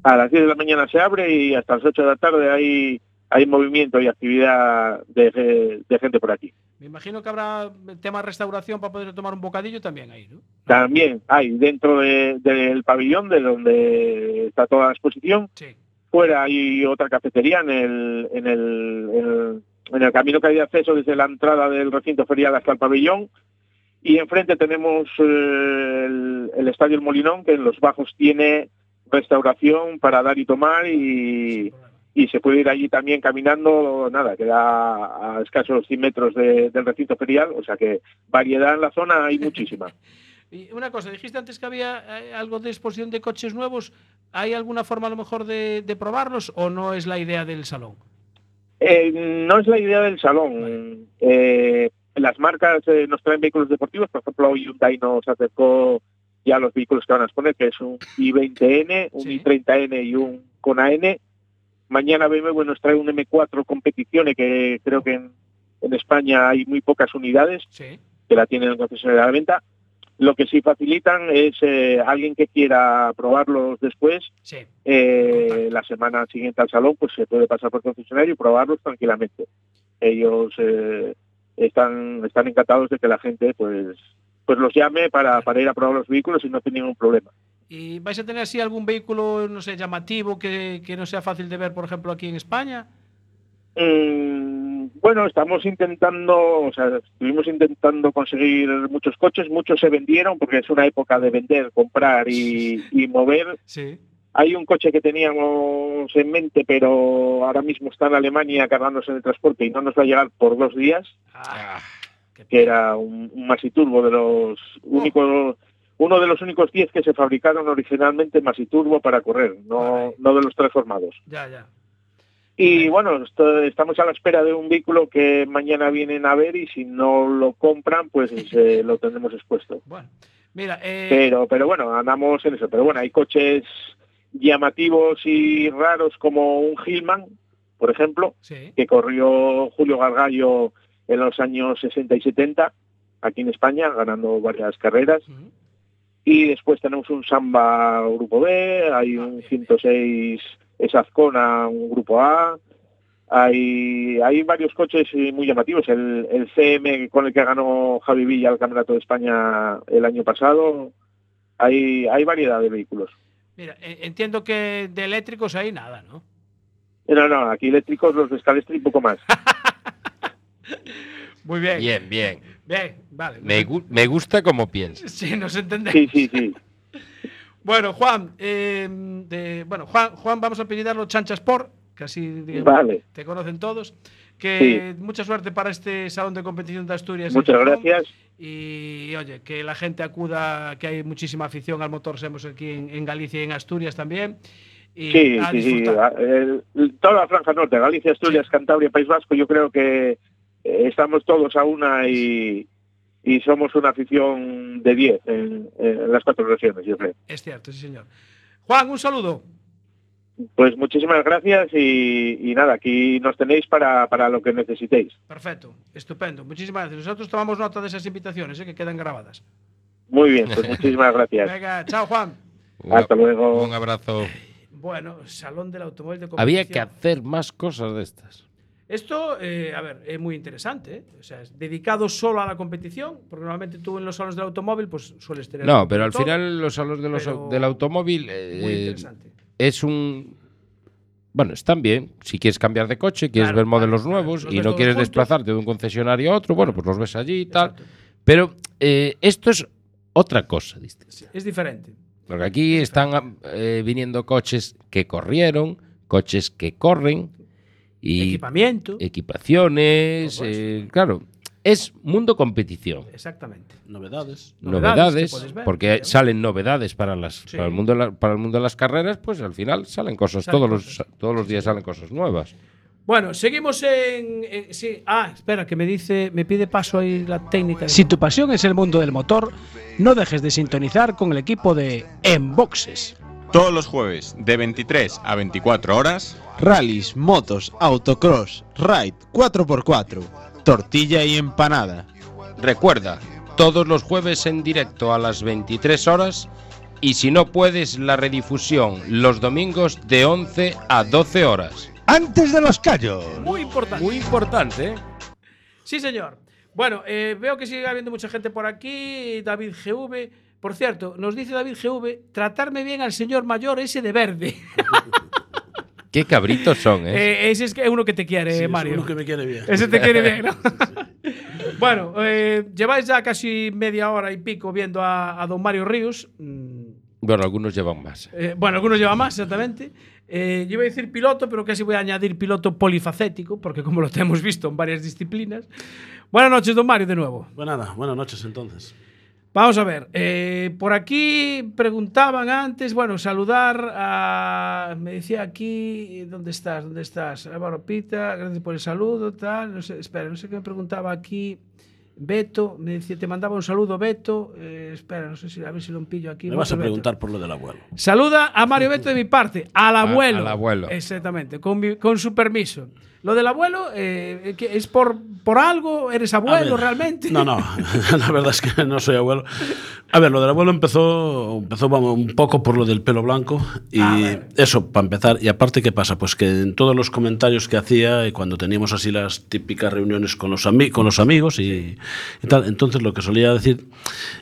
A las 10 de la mañana se abre y hasta las 8 de la tarde hay, hay movimiento y actividad de, de gente por aquí. Me imagino que habrá tema restauración para poder tomar un bocadillo también ahí, ¿no? También hay dentro de- del pabellón, de donde está toda la exposición, fuera hay otra cafetería en el, en el, en el, en el camino que hay de acceso desde la entrada del recinto ferial hasta el pabellón. Y enfrente tenemos eh, el, el Estadio El Molinón, que en los bajos tiene restauración para dar y tomar y, y se puede ir allí también caminando, nada, queda a escasos 100 metros de- del recinto ferial, o sea que variedad en la zona hay [LAUGHS] muchísima. Y una cosa, dijiste antes que había eh, algo de exposición de coches nuevos. ¿Hay alguna forma a lo mejor de, de probarlos o no es la idea del salón? Eh, no es la idea del salón. Eh, las marcas eh, nos traen vehículos deportivos, por ejemplo, Hyundai nos acercó ya los vehículos que van a exponer, que es un i20N, un i30N y un Kona N. Mañana BMW nos trae un M4 competiciones que creo que en, en España hay muy pocas unidades que la tienen en concesionaria de la venta. Lo que sí facilitan es eh, alguien que quiera probarlos después, eh, la semana siguiente al salón, pues se puede pasar por concesionario y probarlos tranquilamente. Ellos eh, están, están encantados de que la gente pues pues los llame para, para ir a probar los vehículos y no tiene ningún problema. ¿Y vais a tener así algún vehículo, no sé, llamativo que, que no sea fácil de ver, por ejemplo, aquí en España? Mm, bueno, estamos intentando, o sea, estuvimos intentando conseguir muchos coches, muchos se vendieron porque es una época de vender, comprar y, y mover. Sí. Hay un coche que teníamos en mente, pero ahora mismo está en Alemania cargándose el transporte y no nos va a llegar por dos días, que era un, un Masiturbo de los únicos, uno de los únicos 10 que se fabricaron originalmente Masiturbo para correr, no, no de los transformados. Ya, ya. Y bueno, esto- estamos a la espera de un vehículo que mañana vienen a ver y si no lo compran, pues [LAUGHS] eh, lo tendremos expuesto. Mira, eh, Pero, pero bueno, andamos en eso. Pero bueno, hay coches llamativos y raros como un Hillman, por ejemplo, Sí. que corrió Julio Gargallo en los años 60 y 70 aquí en España, ganando varias carreras. Y después tenemos un Samba Grupo B, hay un 106 Esazcona, un Grupo A, hay, hay varios coches muy llamativos. El, el CM con el que ganó Javi Villa el Campeonato de España el año pasado. Hay, hay variedad de vehículos. Mira, eh, entiendo que de eléctricos hay nada, ¿no? No, no, aquí eléctricos, los de Scalestri un poco más. [LAUGHS] [LAUGHS] Muy bien. Bien, bien. Bien, vale. Me, gu- me gusta como piensas. [LAUGHS] Sí, nos entendemos. Sí, sí, sí. [LAUGHS] Bueno, Juan, eh, de- bueno, Juan, Juan, vamos a apellidarlo Chancha Sport, que así digamos, Vale. te conocen todos. Que mucha suerte para este salón de competición de Asturias. Muchas gracias. Y, oye, que la gente acuda, que hay muchísima afición al motor Semos aquí en, en Galicia y en Asturias también. Y Sí, sí, sí. toda la franja norte, Galicia, Asturias, Cantabria, País Vasco, yo creo que estamos todos a una y, y somos una afición de 10 en, en las cuatro regiones, yo creo. Es cierto, sí, señor. Juan, un saludo. Pues muchísimas gracias y, y nada, aquí nos tenéis para, para lo que necesitéis. Perfecto, estupendo. Muchísimas gracias. Nosotros tomamos nota de esas invitaciones eh, que quedan grabadas. Muy bien, pues muchísimas gracias. [LAUGHS] Venga, chao, Juan. Hasta luego. Un abrazo. Bueno, Salón del Automóvil de Había que hacer más cosas de estas. Esto, eh, a ver, es muy interesante. ¿eh? O sea, es dedicado solo a la competición, porque normalmente tú en los salones del automóvil pues sueles tener... No, pero al final los salos de los, pero del automóvil eh, muy interesante. es un... Bueno, están bien. Si quieres cambiar de coche, quieres Claro, ver modelos claro, nuevos y no quieres juntos. desplazarte de un concesionario a otro, bueno, pues los ves allí y tal. Pero eh, esto es otra cosa distinta. Es diferente. Porque aquí están eh, viniendo coches que corrieron, coches que corren y Equipamiento. equipaciones, eh, claro, es mundo competición. Exactamente. Novedades. Novedades ver, porque salen novedades para las Sí. para el mundo la- para el mundo de las carreras, pues al final salen cosas Salen todos los todos los días salen cosas nuevas. Bueno, seguimos en, en- sí. Ah, espera, que me dice, me pide paso ahí la técnica. Si tu pasión es el mundo del motor, no dejes de sintonizar con el equipo de Enboxes. Todos los jueves de 23 a 24 horas. Rallys, motos, autocross, ride, 4x4, tortilla y empanada. Recuerda, todos los jueves en directo a las 23 horas y si no puedes la redifusión los domingos de 11 a 12 horas. Antes de los callos. Muy importante. Muy importante, ¿eh? Sí, señor. Bueno, eh, veo que sigue habiendo mucha gente por aquí. David GV. Por cierto, nos dice David GV, tratarme bien al señor mayor ese de verde. [LAUGHS] Qué cabritos son, ¿eh? Eh, ese es uno que te quiere, Sí, es Mario. uno que me quiere bien. Ese te [LAUGHS] quiere bien, ¿no? [LAUGHS] bueno, eh, lleváis ya casi media hora y pico viendo a, a don Mario Ríos. Mm, Bueno, algunos llevan más. eh, bueno, algunos llevan más, exactamente. Eh, yo iba a decir piloto, pero casi voy a añadir piloto polifacético, porque como lo tenemos visto en varias disciplinas. Buenas noches, don Mario, de nuevo. Pues nada, buenas noches entonces. Vamos a ver, eh, por aquí preguntaban antes, bueno, saludar a, me decía aquí, ¿dónde estás? ¿Dónde estás? Álvaro Pita, gracias por el saludo, tal, no sé, espera, no sé qué me preguntaba aquí, Beto, me decía, te mandaba un saludo, Beto, eh, espera, no sé si, a ver si lo pillo aquí. Me vas a Beto. preguntar por lo del abuelo. Saluda a Mario Beto de mi parte, al abuelo. al abuelo. Exactamente, con, mi- con su permiso. Lo del abuelo, eh, ¿qué- ¿es por, por algo? ¿Eres A abuelo ver, realmente? No, no, [LAUGHS] la verdad es que no soy abuelo. A ver, lo del abuelo empezó, empezó vamos, un poco por lo del pelo blanco y eso, para empezar. Y aparte, ¿qué pasa? Pues que en todos los comentarios que hacía y cuando teníamos así las típicas reuniones con los, ami- con los amigos y, entonces lo que solía decir,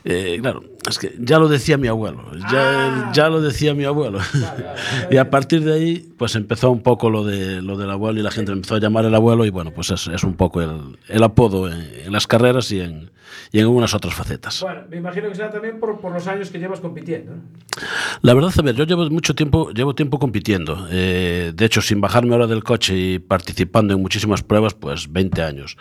eh, claro, es que ya lo decía mi abuelo, ya, ya lo decía mi abuelo. [LAUGHS] y a partir de ahí, pues empezó un poco lo, de, lo del abuelo y la gente empezó a llamar el abuelo y bueno, pues es, es un poco el, el apodo en, en las carreras y en, y en algunas otras facetas. Bueno, me imagino que será también por, por los años que llevas compitiendo. ¿no? La verdad, a ver, yo llevo mucho tiempo, llevo tiempo compitiendo. Eh, de hecho, sin bajarme ahora del coche y participando en muchísimas pruebas, pues 20 años.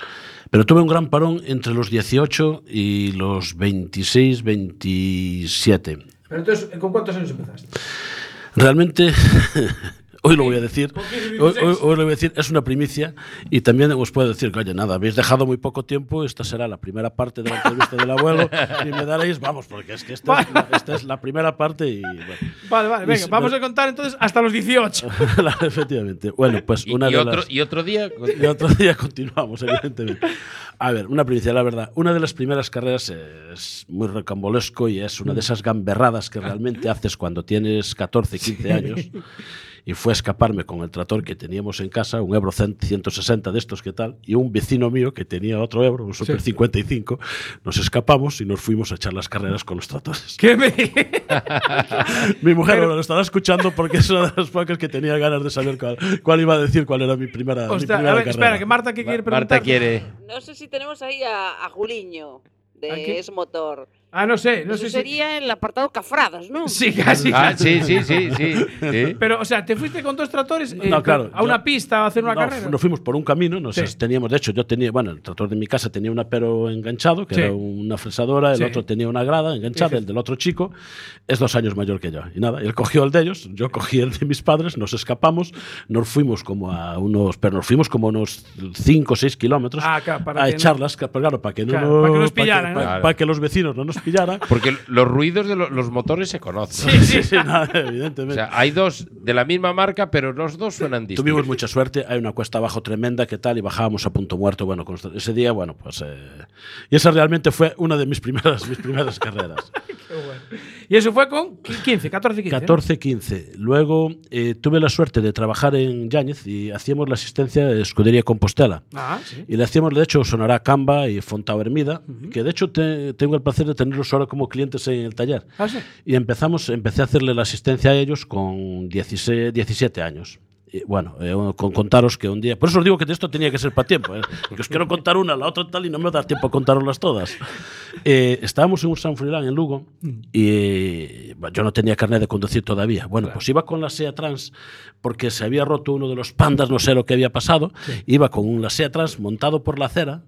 Pero tuve un gran parón entre los 18 y los 26, 27. Pero entonces, ¿con cuántos años empezaste? Realmente, [LAUGHS] hoy lo voy a decir, ¿Por qué hoy, 16? hoy- hoy lo voy a decir, es una primicia y también os puedo decir que, oye, nada, habéis dejado muy poco tiempo, esta será la primera parte de la entrevista del abuelo y me daréis, vamos, porque es que esta, es, la, esta es la primera parte y... Bueno. Vale, vale, Y venga, si- vamos a contar entonces hasta los 18. La- [LAUGHS] Efectivamente. Bueno, pues Y, una y de otro, las... y otro día [LAUGHS] Y otro día continuamos, evidentemente. A ver, una primicia, la verdad. Una de las primeras carreras es muy recambolesco y es una de esas gamberradas que realmente haces cuando tienes 14, 15 años. Y fue a escaparme con el tractor que teníamos en casa, un Ebro 100 160 de estos que tal, y un vecino mío que tenía otro Ebro, un Super 55, nos escapamos y nos fuimos a echar las carreras con los tractores. ¿Qué me.? [LAUGHS] Mi mujer lo estaba escuchando porque es una de las pocas que tenía ganas de saber cuál, cuál iba a decir cuál era mi primera, mi Ostras, primera a ver, carrera. espera, que Marta que quiere preguntar. Marta quiere. No sé si tenemos ahí a, a Juliño de Es Motor. Ah, no sé, no Eso sé si. sería el apartado Cafradas, ¿no? Sí, casi. Ah, sí, sí, sí, sí. sí. Pero, o sea, ¿te fuiste con dos tractores eh, No, claro, a una yo- pista a hacer una No, carrera? Nos fuimos por un camino, nos Sí. teníamos, de hecho, yo tenía, bueno, el tractor de mi casa tenía un apero enganchado, que Sí. era una fresadora, el Sí. otro tenía una grada enganchada, el del otro chico es dos años mayor que yo. Y nada, él cogió el de ellos, yo cogí el de mis padres, nos escapamos, nos fuimos como a unos, pero nos fuimos como a unos 5 o 6 kilómetros Ah, claro, para a no- echarlas, pero claro, para que no, Claro, para que nos pillaran, para- ¿no? Para que los vecinos no nos pillaran. Porque los ruidos de lo- los motores se conocen. Sí, sí. Sí, nada, O evidentemente. sea, hay dos de la misma marca, pero los dos suenan distintos. Tuvimos mucha suerte, hay una cuesta abajo tremenda, ¿qué tal? Y bajábamos a punto muerto. Bueno, con ese día, bueno, pues. eh, y esa realmente fue una de mis primeras, mis primeras carreras. [LAUGHS] Qué bueno. Y eso fue con 15, 14, 15. ¿no? 14-15. Luego eh, tuve la suerte de trabajar en Yáñez y hacíamos la asistencia de Escudería Compostela. Ah, sí. Y le hacíamos, de hecho, Sonará Camba y Fontao Hermida, que de hecho te- tengo el placer de tenerlos ahora como clientes en el taller. Ah, sí. Y empezamos, empecé a hacerle la asistencia a ellos con 16, 17 años. Y bueno, eh, con contaros que un día. Por eso os digo que de esto tenía que ser para tiempo. eh, porque os quiero contar una, la otra tal, y no me va a dar tiempo a contaroslas todas. Eh, estábamos en un San Frilán en Lugo y eh, bueno, yo no tenía carnet de conducir todavía. Bueno, pues iba con la SEA Trans porque se había roto uno de los pandas, no sé lo que había pasado. Iba con un la SEA Trans montado por la acera.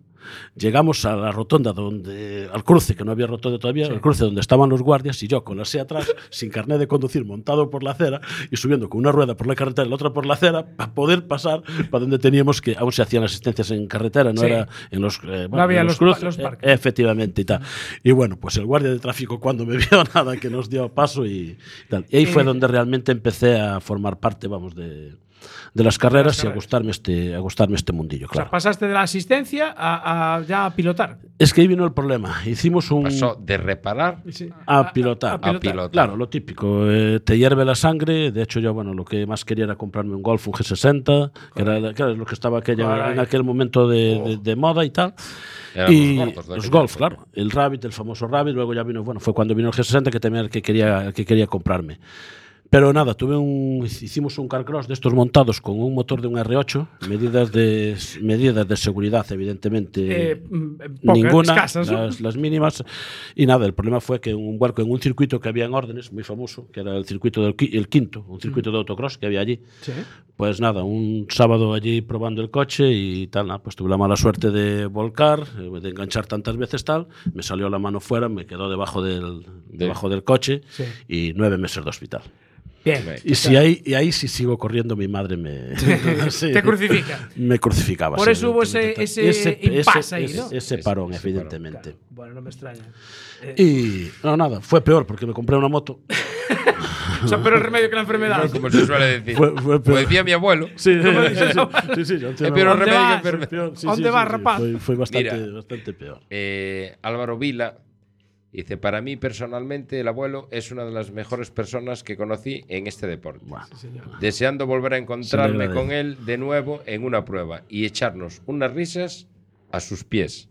Llegamos a la rotonda donde al cruce que no había roto todavía, al cruce donde estaban los guardias y yo con la SEA atrás, [LAUGHS] sin carnet de conducir, montado por la acera y subiendo con una rueda por la carretera y la otra por la acera para poder pasar para donde teníamos que aún se hacían asistencias en carretera, no Sí. era en los eh, bueno, había en los pa- cruces, los eh, efectivamente y tal. Y bueno, pues el guardia de tráfico cuando me [LAUGHS] vio nada que nos dio paso y tal. Y ahí fue donde realmente empecé a formar parte, vamos, de de las carreras y a gustarme este a gustarme este mundillo, O sea, claro. pasaste de la asistencia a, a ya a pilotar. Es que ahí vino el problema. Hicimos un Pasó de reparar Sí. a pilotar. a pilotar. a pilotar. Claro, lo típico. eh, te hierve la sangre. De hecho, yo, bueno, lo que más quería era comprarme un Golf, un G60, que era, que era lo que estaba aquella, Caray. en aquel momento de, de- de moda y tal. Eran y los gordos Golf, claro. El Rabbit, el famoso Rabbit. Luego ya vino, bueno, fue cuando vino el G60 que también era el que quería, el que quería comprarme. Pero nada, tuve un, hicimos un carcross de estos montados con un motor de un R8, medidas de, medidas de seguridad, evidentemente. Eh, mm, pocas, ninguna, escasas, ¿no? las, las mínimas. Y nada, el problema fue que un vuelco en un circuito que había en órdenes, muy famoso, que era el circuito del el quinto, un circuito de autocross que había allí. Sí. Pues nada, un sábado allí probando el coche y tal, nada, pues tuve la mala suerte de volcar, eh, de enganchar tantas veces tal, me salió la mano fuera, me quedó debajo del, debajo del coche Sí. y nueve meses de hospital. Bien. Y, si ahí, y ahí si sigo corriendo, mi madre me... [LAUGHS] [LAUGHS] sí, Te crucifica. Me crucificaba. Por sí, eso hubo ese- ese impasse ahí, ese- ¿no? Ese, Ese- parón, ese parón, evidentemente. Bueno, no me extraña. Eh, Y no, nada, fue peor porque me compré una moto. [LAUGHS] o sea, pero el remedio que la enfermedad. como se suele decir. Fue- fue Como peor. decía mi abuelo. Sí, sí, ¿Cómo sí. Es peor ¿Dónde remedio que enfermedad. Peor, sí, ¿Dónde sí, vas, rapaz? Fue, fue bastante, Mira. bastante peor. Eh, Álvaro Vila dice: Para mí, personalmente, el abuelo es una de las mejores personas que conocí en este deporte. Deseando volver a encontrarme con él de nuevo en una prueba y echarnos unas risas a sus pies.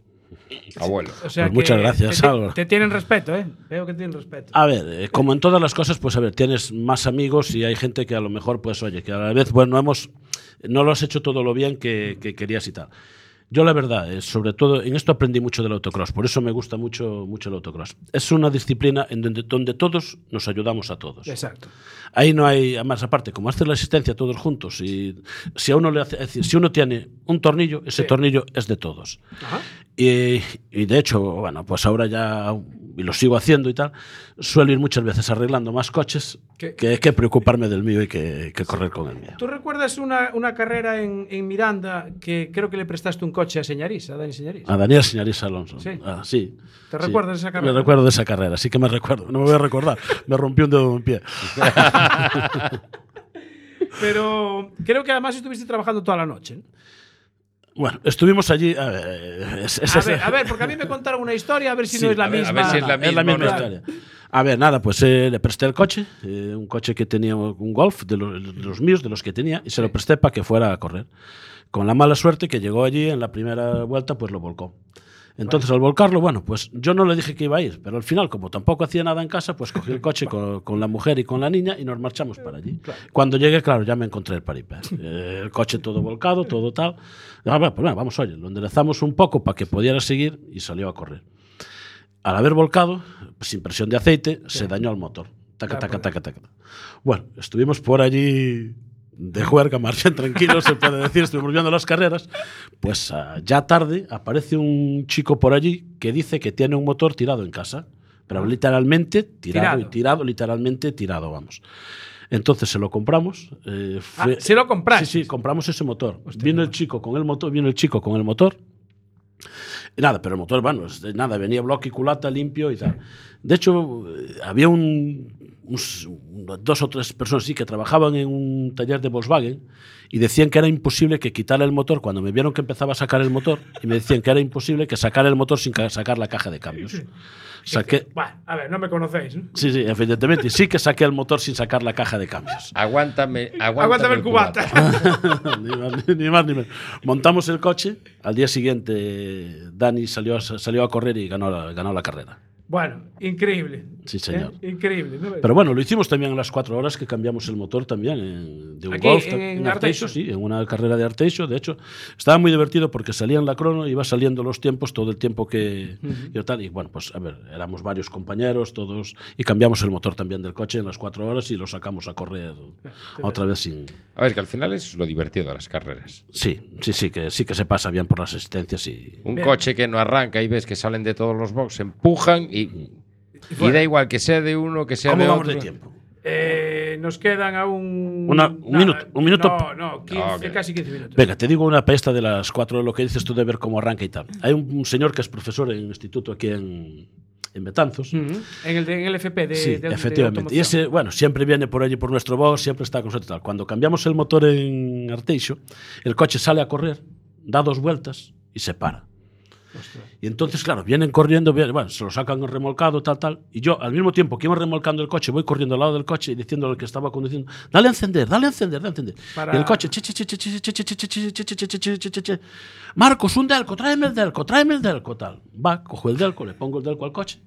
Abuelo. O sea Pues muchas gracias, te, Álvaro. te tienen respeto, ¿eh? Veo que tienen respeto. A ver, eh, como en todas las cosas, pues a ver, tienes más amigos y hay gente que a lo mejor, pues oye, que a la vez, bueno, hemos, no lo has hecho todo lo bien que, que querías y tal. Yo la verdad, eh, sobre todo, en esto aprendí mucho del autocross, por eso me gusta mucho, mucho el autocross. Es una disciplina en donde, donde todos nos ayudamos a todos. Exacto. Ahí no hay, además aparte, como haces la asistencia todos juntos, y si a uno le hace, es decir, si uno tiene un tornillo, ese Sí. tornillo es de todos. Ajá. Y, y de hecho, bueno, pues ahora ya, y lo sigo haciendo y tal, suelo ir muchas veces arreglando más coches ¿Qué? que, que preocuparme del mío y que, que correr con el mío. ¿Tú recuerdas una, una carrera en, en Miranda que creo que le prestaste un coche a Señarís, a Dani Señarís? A Daniel Señarís Alonso. Sí. Ah, sí. ¿Te Sí. recuerdas esa carrera? Me recuerdo de esa carrera, sí que me recuerdo. No me voy a recordar. Me rompí un dedo de un pie. [LAUGHS] Pero creo que además estuviste trabajando toda la noche. ¿no? Bueno, estuvimos allí. A ver, es- es- A ver, a ver, porque a mí me contaron una historia, a ver si Sí, no es la a ver, a misma. ver si es la misma, Claro. historia. A ver, nada, pues eh, le presté el coche, eh, un coche que tenía un Golf, de los, de los míos, de los que tenía, y se lo presté para que fuera a correr. Con la mala suerte que llegó allí en la primera vuelta, pues lo volcó. Entonces, al volcarlo, bueno, pues yo no le dije que iba a ir, pero al final, como tampoco hacía nada en casa, pues cogí el coche con, con la mujer y con la niña y nos marchamos para allí. Cuando llegué, claro, ya me encontré el paripé. Eh, el coche todo volcado, todo tal. Ah, bueno, pues nada, vamos, oye, lo enderezamos un poco para que pudiera seguir y salió a correr. Al haber volcado, sin presión de aceite, se dañó el motor. Taca, taca, taca, taca. Bueno, estuvimos por allí de juerga, bien tranquilos, se puede decir, estuvimos viendo las carreras. Pues ah, ya tarde aparece un chico por allí que dice que tiene un motor tirado en casa, pero literalmente tirado, Tirado. y tirado, literalmente tirado, vamos. Entonces se lo compramos. eh, fue- Ah, ¿se lo compraste? Sí, sí, compramos ese motor. vino el chico con el motor, vino el chico con el motor. Nada, pero el motor, bueno, nada, venía bloque y culata limpio y tal. De hecho, había un, un- dos o tres personas sí que trabajaban en un taller de Volkswagen y decían que era imposible que quitara el motor cuando me vieron que empezaba a sacar el motor y me decían que era imposible que sacara el motor sin ca- sacar la caja de cambios. Saqué, Bueno, a ver, no me conocéis. ¿no? sí, sí, evidentemente, y sí que saqué el motor sin sacar la caja de cambios. Aguántame, [LAUGHS] aguántame, Aguántame el cubata. [LAUGHS] ni, más, ni más ni menos. Montamos el coche. Al día siguiente, Dani salió, a- salió a correr y ganó la, ganó la carrera. Bueno, increíble. Sí, señor. ¿Eh? Increíble. ¿no? Pero bueno, lo hicimos también en las cuatro horas que cambiamos el motor también en- de un Aquí, Golf en- en, Arteixo, Arteixo. sí, en una carrera de Arteixo. De hecho, estaba muy divertido porque salía en la crono, iba saliendo los tiempos todo el tiempo que y tal. Y bueno, pues a ver, éramos varios compañeros, todos, y cambiamos el motor también del coche en las cuatro horas y lo sacamos a correr otra vez sin, A ver, que al final es lo divertido de las carreras. Sí, sí, sí, que sí que se pasa bien por las asistencias y. Un Bien. coche que no arranca y ves que salen de todos los boxes, empujan y, y fuera. da igual que sea de uno, que sea ¿Cómo de vamos otro. de tiempo? Eh, nos quedan aún. Una- un minuto, un minuto. No, no, 15, Ah, ok. casi 15 minutos. Venga, te digo una pesta de las cuatro, lo que dices tú de ver cómo arranca y tal. Hay un, un señor que es profesor en un instituto aquí en, en Betanzos. Ujú. en, el de- en el FP de. Sí, de- de efectivamente. y automoción. ese, bueno, siempre viene por allí por nuestro box, siempre está con nosotros. y Tal. Cuando cambiamos el motor en Arteixo, el coche sale a correr, da dos vueltas y se para. Y entonces, claro, vienen corriendo, bueno, se lo sacan remolcado, tal, tal. Y yo, al mismo tiempo que iba remolcando el coche, voy corriendo al lado del coche y diciendo al que estaba conduciendo, dale a encender, dale a encender, dale a encender. Para... Y el coche, Marcos, un delco, tráeme el delco, tráeme el delco, tal. Va, cojo el delco, le pongo el delco al coche.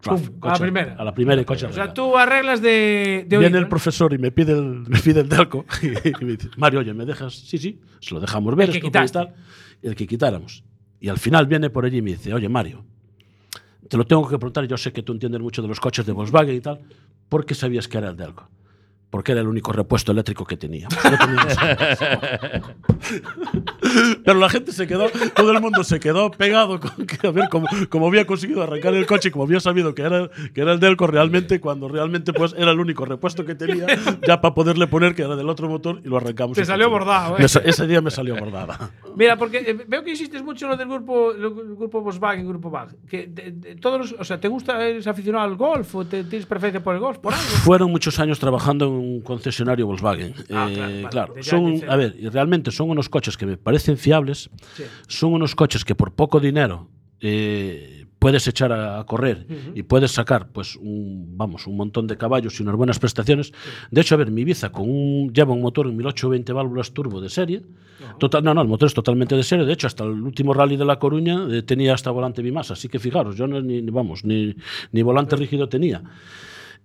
Pum, coche, a la primera. A la primera y coche. O sea, tú arreglas de, de Viene oído, el ¿no? profesor y me pide el, me pide el delco y, y me dice, Mario, oye, ¿me dejas? Sí, sí, se lo dejamos ver, el tal, el que quitáramos. Y al final viene por allí y me dice, oye, Mario, te lo tengo que preguntar, yo sé que tú entiendes mucho de los coches de Volkswagen y tal, ¿por qué sabías que era el delco? Porque era el único repuesto eléctrico que tenía. No teníamos más. Pero la gente se quedó, todo el mundo se quedó pegado con que a ver cómo, cómo había conseguido arrancar el coche, como había sabido que era, que era el Delco realmente, cuando realmente pues era el único repuesto que tenía, ya para poderle poner que era del otro motor y lo arrancamos. Te y salió bordado, ¿eh? Me ese día me salió bordada. Mira, porque eh, veo que insistes mucho en lo del grupo, el grupo Volkswagen, grupo VAG. Que de- de- todos los- o sea, ¿te gusta, eres aficionado al golf o te, tienes preferencia por el golf? Por algo? Fueron muchos años trabajando en un concesionario Volkswagen. Ah, Eh, claro, vale, claro, de ya son, dice- a ver, realmente son unos coches que me parecen fiables. Sí. Son unos coches que por poco dinero eh, puedes echar a, correr y puedes sacar, pues, un, vamos, un montón de caballos y unas buenas prestaciones. De hecho, a ver, mi Ibiza con un, lleva un motor en 1820 válvulas turbo de serie. Total, no, no, el motor es totalmente de serie. De hecho, hasta el último rally de La Coruña eh, tenía hasta volante bimasa. Así que fijaros, yo no, ni, ni- vamos, ni, ni volante rígido tenía.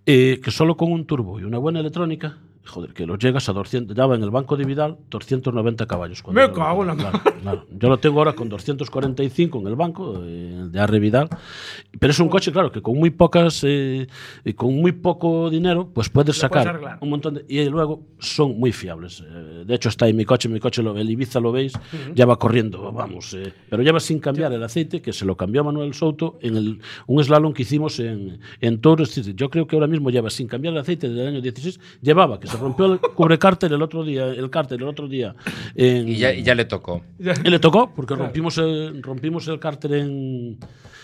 Eh, que solo con un turbo y una buena electrónica, joder, que los llegas a 200, daba en el banco de Vidal 290 caballos. Me era- cago en la claro, claro. Yo lo tengo ahora con 245 en el banco eh, de Arre Vidal, pero es un coche, claro, que con muy pocas, eh, y con muy poco dinero, pues puedes sacar un montón de, y luego son muy fiables. Eh, de hecho está en mi coche, mi coche, lo- el Ibiza lo veis, ya va corriendo, vamos, pero lleva sin cambiar el aceite, que se lo cambió Manuel Souto en el, un slalom que hicimos en, en Tours. Es decir, Yo creo que ahora mismo lleva sin cambiar el aceite desde el año 16. Llevaba, que se rompió el cubrecárter el otro día, el cárter el otro día. en- Y ya, y ya le tocó. y le tocó, porque rompimos el, rompimos el cárter en,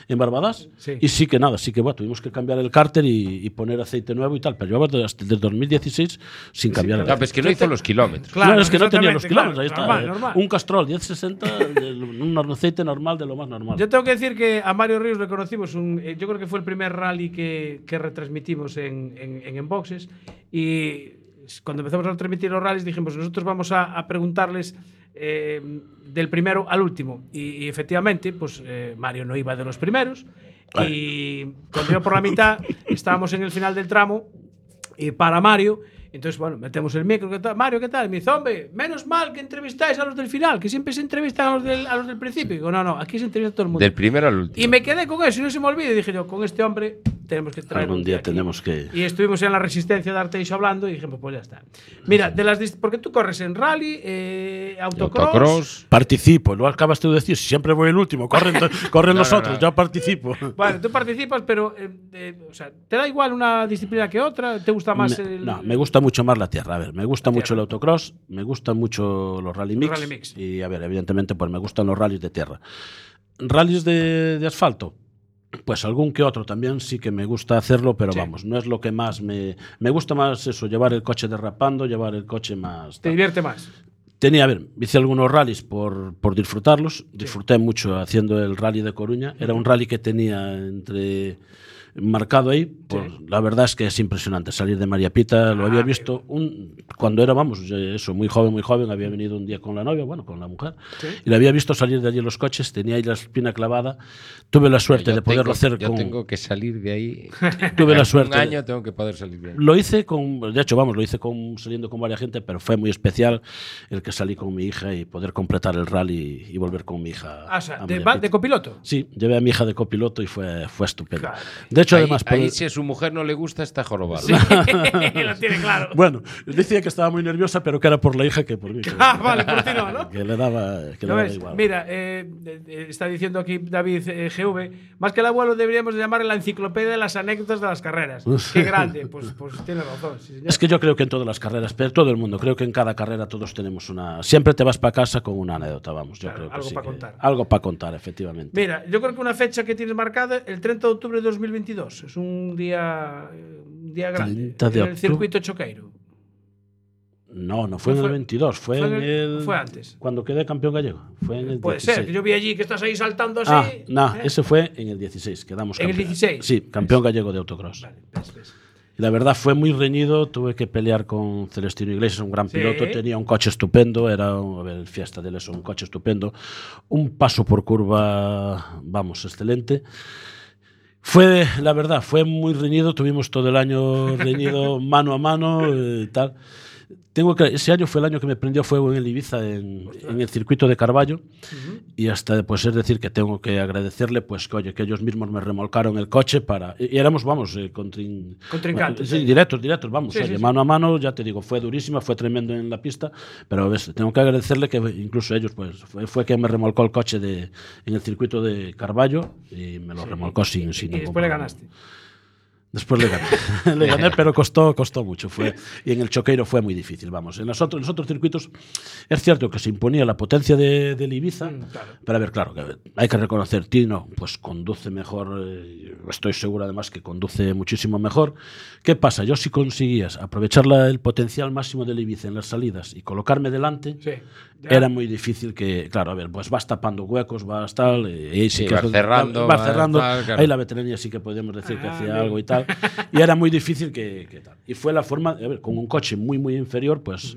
en Barbadas. Sí. Y sí que nada, sí que bueno, tuvimos que cambiar el cárter y, y poner aceite nuevo y tal. Pero llevaba desde, desde 2016 sin cambiar el No, pues que no hizo los kilómetros. no, es que no tenía los kilómetros. Ahí está. claro, eh. normal, normal. Un Castrol 1060, de- un aceite normal de lo más normal. Yo tengo que decir que a Mario Ríos le conocimos, un, eh, yo creo que fue el primer rally que, que retransmitimos en, en, en Enboxes y cuando empezamos a retransmitir los rallies dijimos, nosotros vamos a, a preguntarles eh, del primero al último y, y efectivamente, pues eh, Mario no iba de los primeros y cuando iba por la mitad [LAUGHS] estábamos en el final del tramo y para Mario. Entonces, bueno, metemos el micro. ¿qué tal? Mario, ¿qué tal? Y me dice, hombre, menos mal que entrevistáis a los del final, que siempre se entrevistan a los del, a los del principio. Y digo, no, no, aquí se entrevista a todo el mundo. Del primero al último. Y me quedé con eso y no se me olvide. Dije yo, con este hombre tenemos que traer Algún un día aquí. tenemos que. Y estuvimos en la resistencia de Arteixo hablando y dijimos, pues ya está. Mira, de las porque tú corres en rally, eh, autocross. Participo, lo acabas tú de decir, siempre voy el último, corren, [LAUGHS] corren No, los no, otros, no. yo participo. Vale, tú participas, pero eh, eh, o sea, ¿te da igual una disciplina que otra? ¿Te gusta más Me- el no, me gusta mucho más la tierra. A ver, me gusta mucho el autocross, me gustan mucho los rally mix, rally mix. y a ver, evidentemente, pues me gustan los rallies de tierra. Rallies de, de asfalto, pues algún que otro también sí que me gusta hacerlo, pero Sí. vamos, no es lo que más me me gusta más eso, llevar el coche derrapando, llevar el coche más ¿Te divierte más? Tenía, a ver, hice algunos rallies por, por disfrutarlos. Disfruté mucho haciendo el rally de Coruña. Era un rally que tenía entre marcado ahí. Pues, La verdad es que es impresionante salir de María Pita. Lo había visto un, cuando era, vamos, eso, muy joven, muy joven. Había venido un día con la novia, bueno, con la mujer. Y le había visto salir de allí en los coches. Tenía ahí la espina clavada. Tuve la suerte de poderlo tengo- hacer yo con. tengo que salir de ahí. [LAUGHS] Tuve la suerte Un año tengo que poder salir de ahí. Lo hice con, de hecho, vamos, lo hice con, saliendo con varias gente, pero fue muy especial el que salí con mi hija y poder completar el rally y volver con mi hija. Ah, o sea, de, de copiloto. Sí, llevé a mi hija de copiloto y fue, fue estupendo. De hecho, Ahí- además, ahí si a su mujer no le gusta, está jorobado. [LAUGHS] Lo tiene claro. bueno, decía que estaba muy nerviosa, pero que era por la hija que por mí. que- [LAUGHS] Ah, vale, por ti no, ¿no? Que le daba, que le ¿Lo daba ves? igual. Mira, eh, eh, eh, está diciendo aquí David eh, GV, más que el abuelo deberíamos de llamarle la enciclopedia de las anécdotas de las carreras. Qué grande, pues, pues tiene razón. sí, señor. Es que yo creo que en todas las carreras, pero todo el mundo, creo que en cada carrera todos tenemos una. Siempre te vas para casa con una anécdota, vamos. Yo creo que algo sí pa' que- contar. Algo para contar, efectivamente. Mira, yo creo que una fecha que tienes marcada, el 30 de octubre de 2022, es un día, un día grande. 30 de en el circuito Choqueiro. No, no fue en el 22, fue, fue en el- fue antes. Cuando quedé campeón gallego. Fue en el Puede 16. ser, que yo vi allí que estás ahí saltando así. Ah, no, ¿eh? ese fue en el 16, quedamos ¿En el campeón. 16? Sí, campeón gallego de autocross. Ves, ves. Y la verdad fue muy reñido, tuve que pelear con Celestino Iglesias, un gran Sí. piloto, tenía un coche estupendo, era un, a ver, el Fiesta de él es un coche estupendo, un paso por curva, vamos, excelente. Fue, la verdad, fue muy reñido, tuvimos todo el año reñido [LAUGHS] mano a mano y tal. Tengo que, ese año fue el año que me prendió fuego en el Ibiza, en, en el circuito de Carballo, y hasta pues es decir que tengo que agradecerle pues que oye que ellos mismos me remolcaron el coche para y, y éramos vamos eh, contrin- Contrincantes, sí, sí. directos directos vamos Sí, oye, sí, mano a mano ya te digo fue durísima fue tremendo en la pista pero ves, tengo que agradecerle que incluso ellos pues fue, fue que me remolcó el coche de en el circuito de Carballo y me lo remolcó sin sin Y después le problema. ganaste. Después le gané. [LAUGHS] le gané, pero costó, costó mucho. Fue, y en el Choqueiro fue muy difícil. Vamos, en los otros, en los otros circuitos es cierto que se imponía la potencia de, del Ibiza, pero a ver, claro, que hay que reconocer, Tino, pues conduce mejor, eh, estoy seguro además que conduce muchísimo mejor. ¿Qué pasa? Yo si conseguías aprovechar la- el potencial máximo del Ibiza en las salidas y colocarme delante, Sí. Ya. era muy difícil que, claro, a ver, pues vas tapando huecos, vas tal, eh, y ahí sí Sí, que vas es- cerrando, vas cerrando. tal, claro. Ahí la veteranía sí que podemos decir que Ah, hacía bien. algo y tal. [LAUGHS] Y era muy difícil que, que tal. Y fue la forma, a ver, con un coche muy, muy inferior, pues,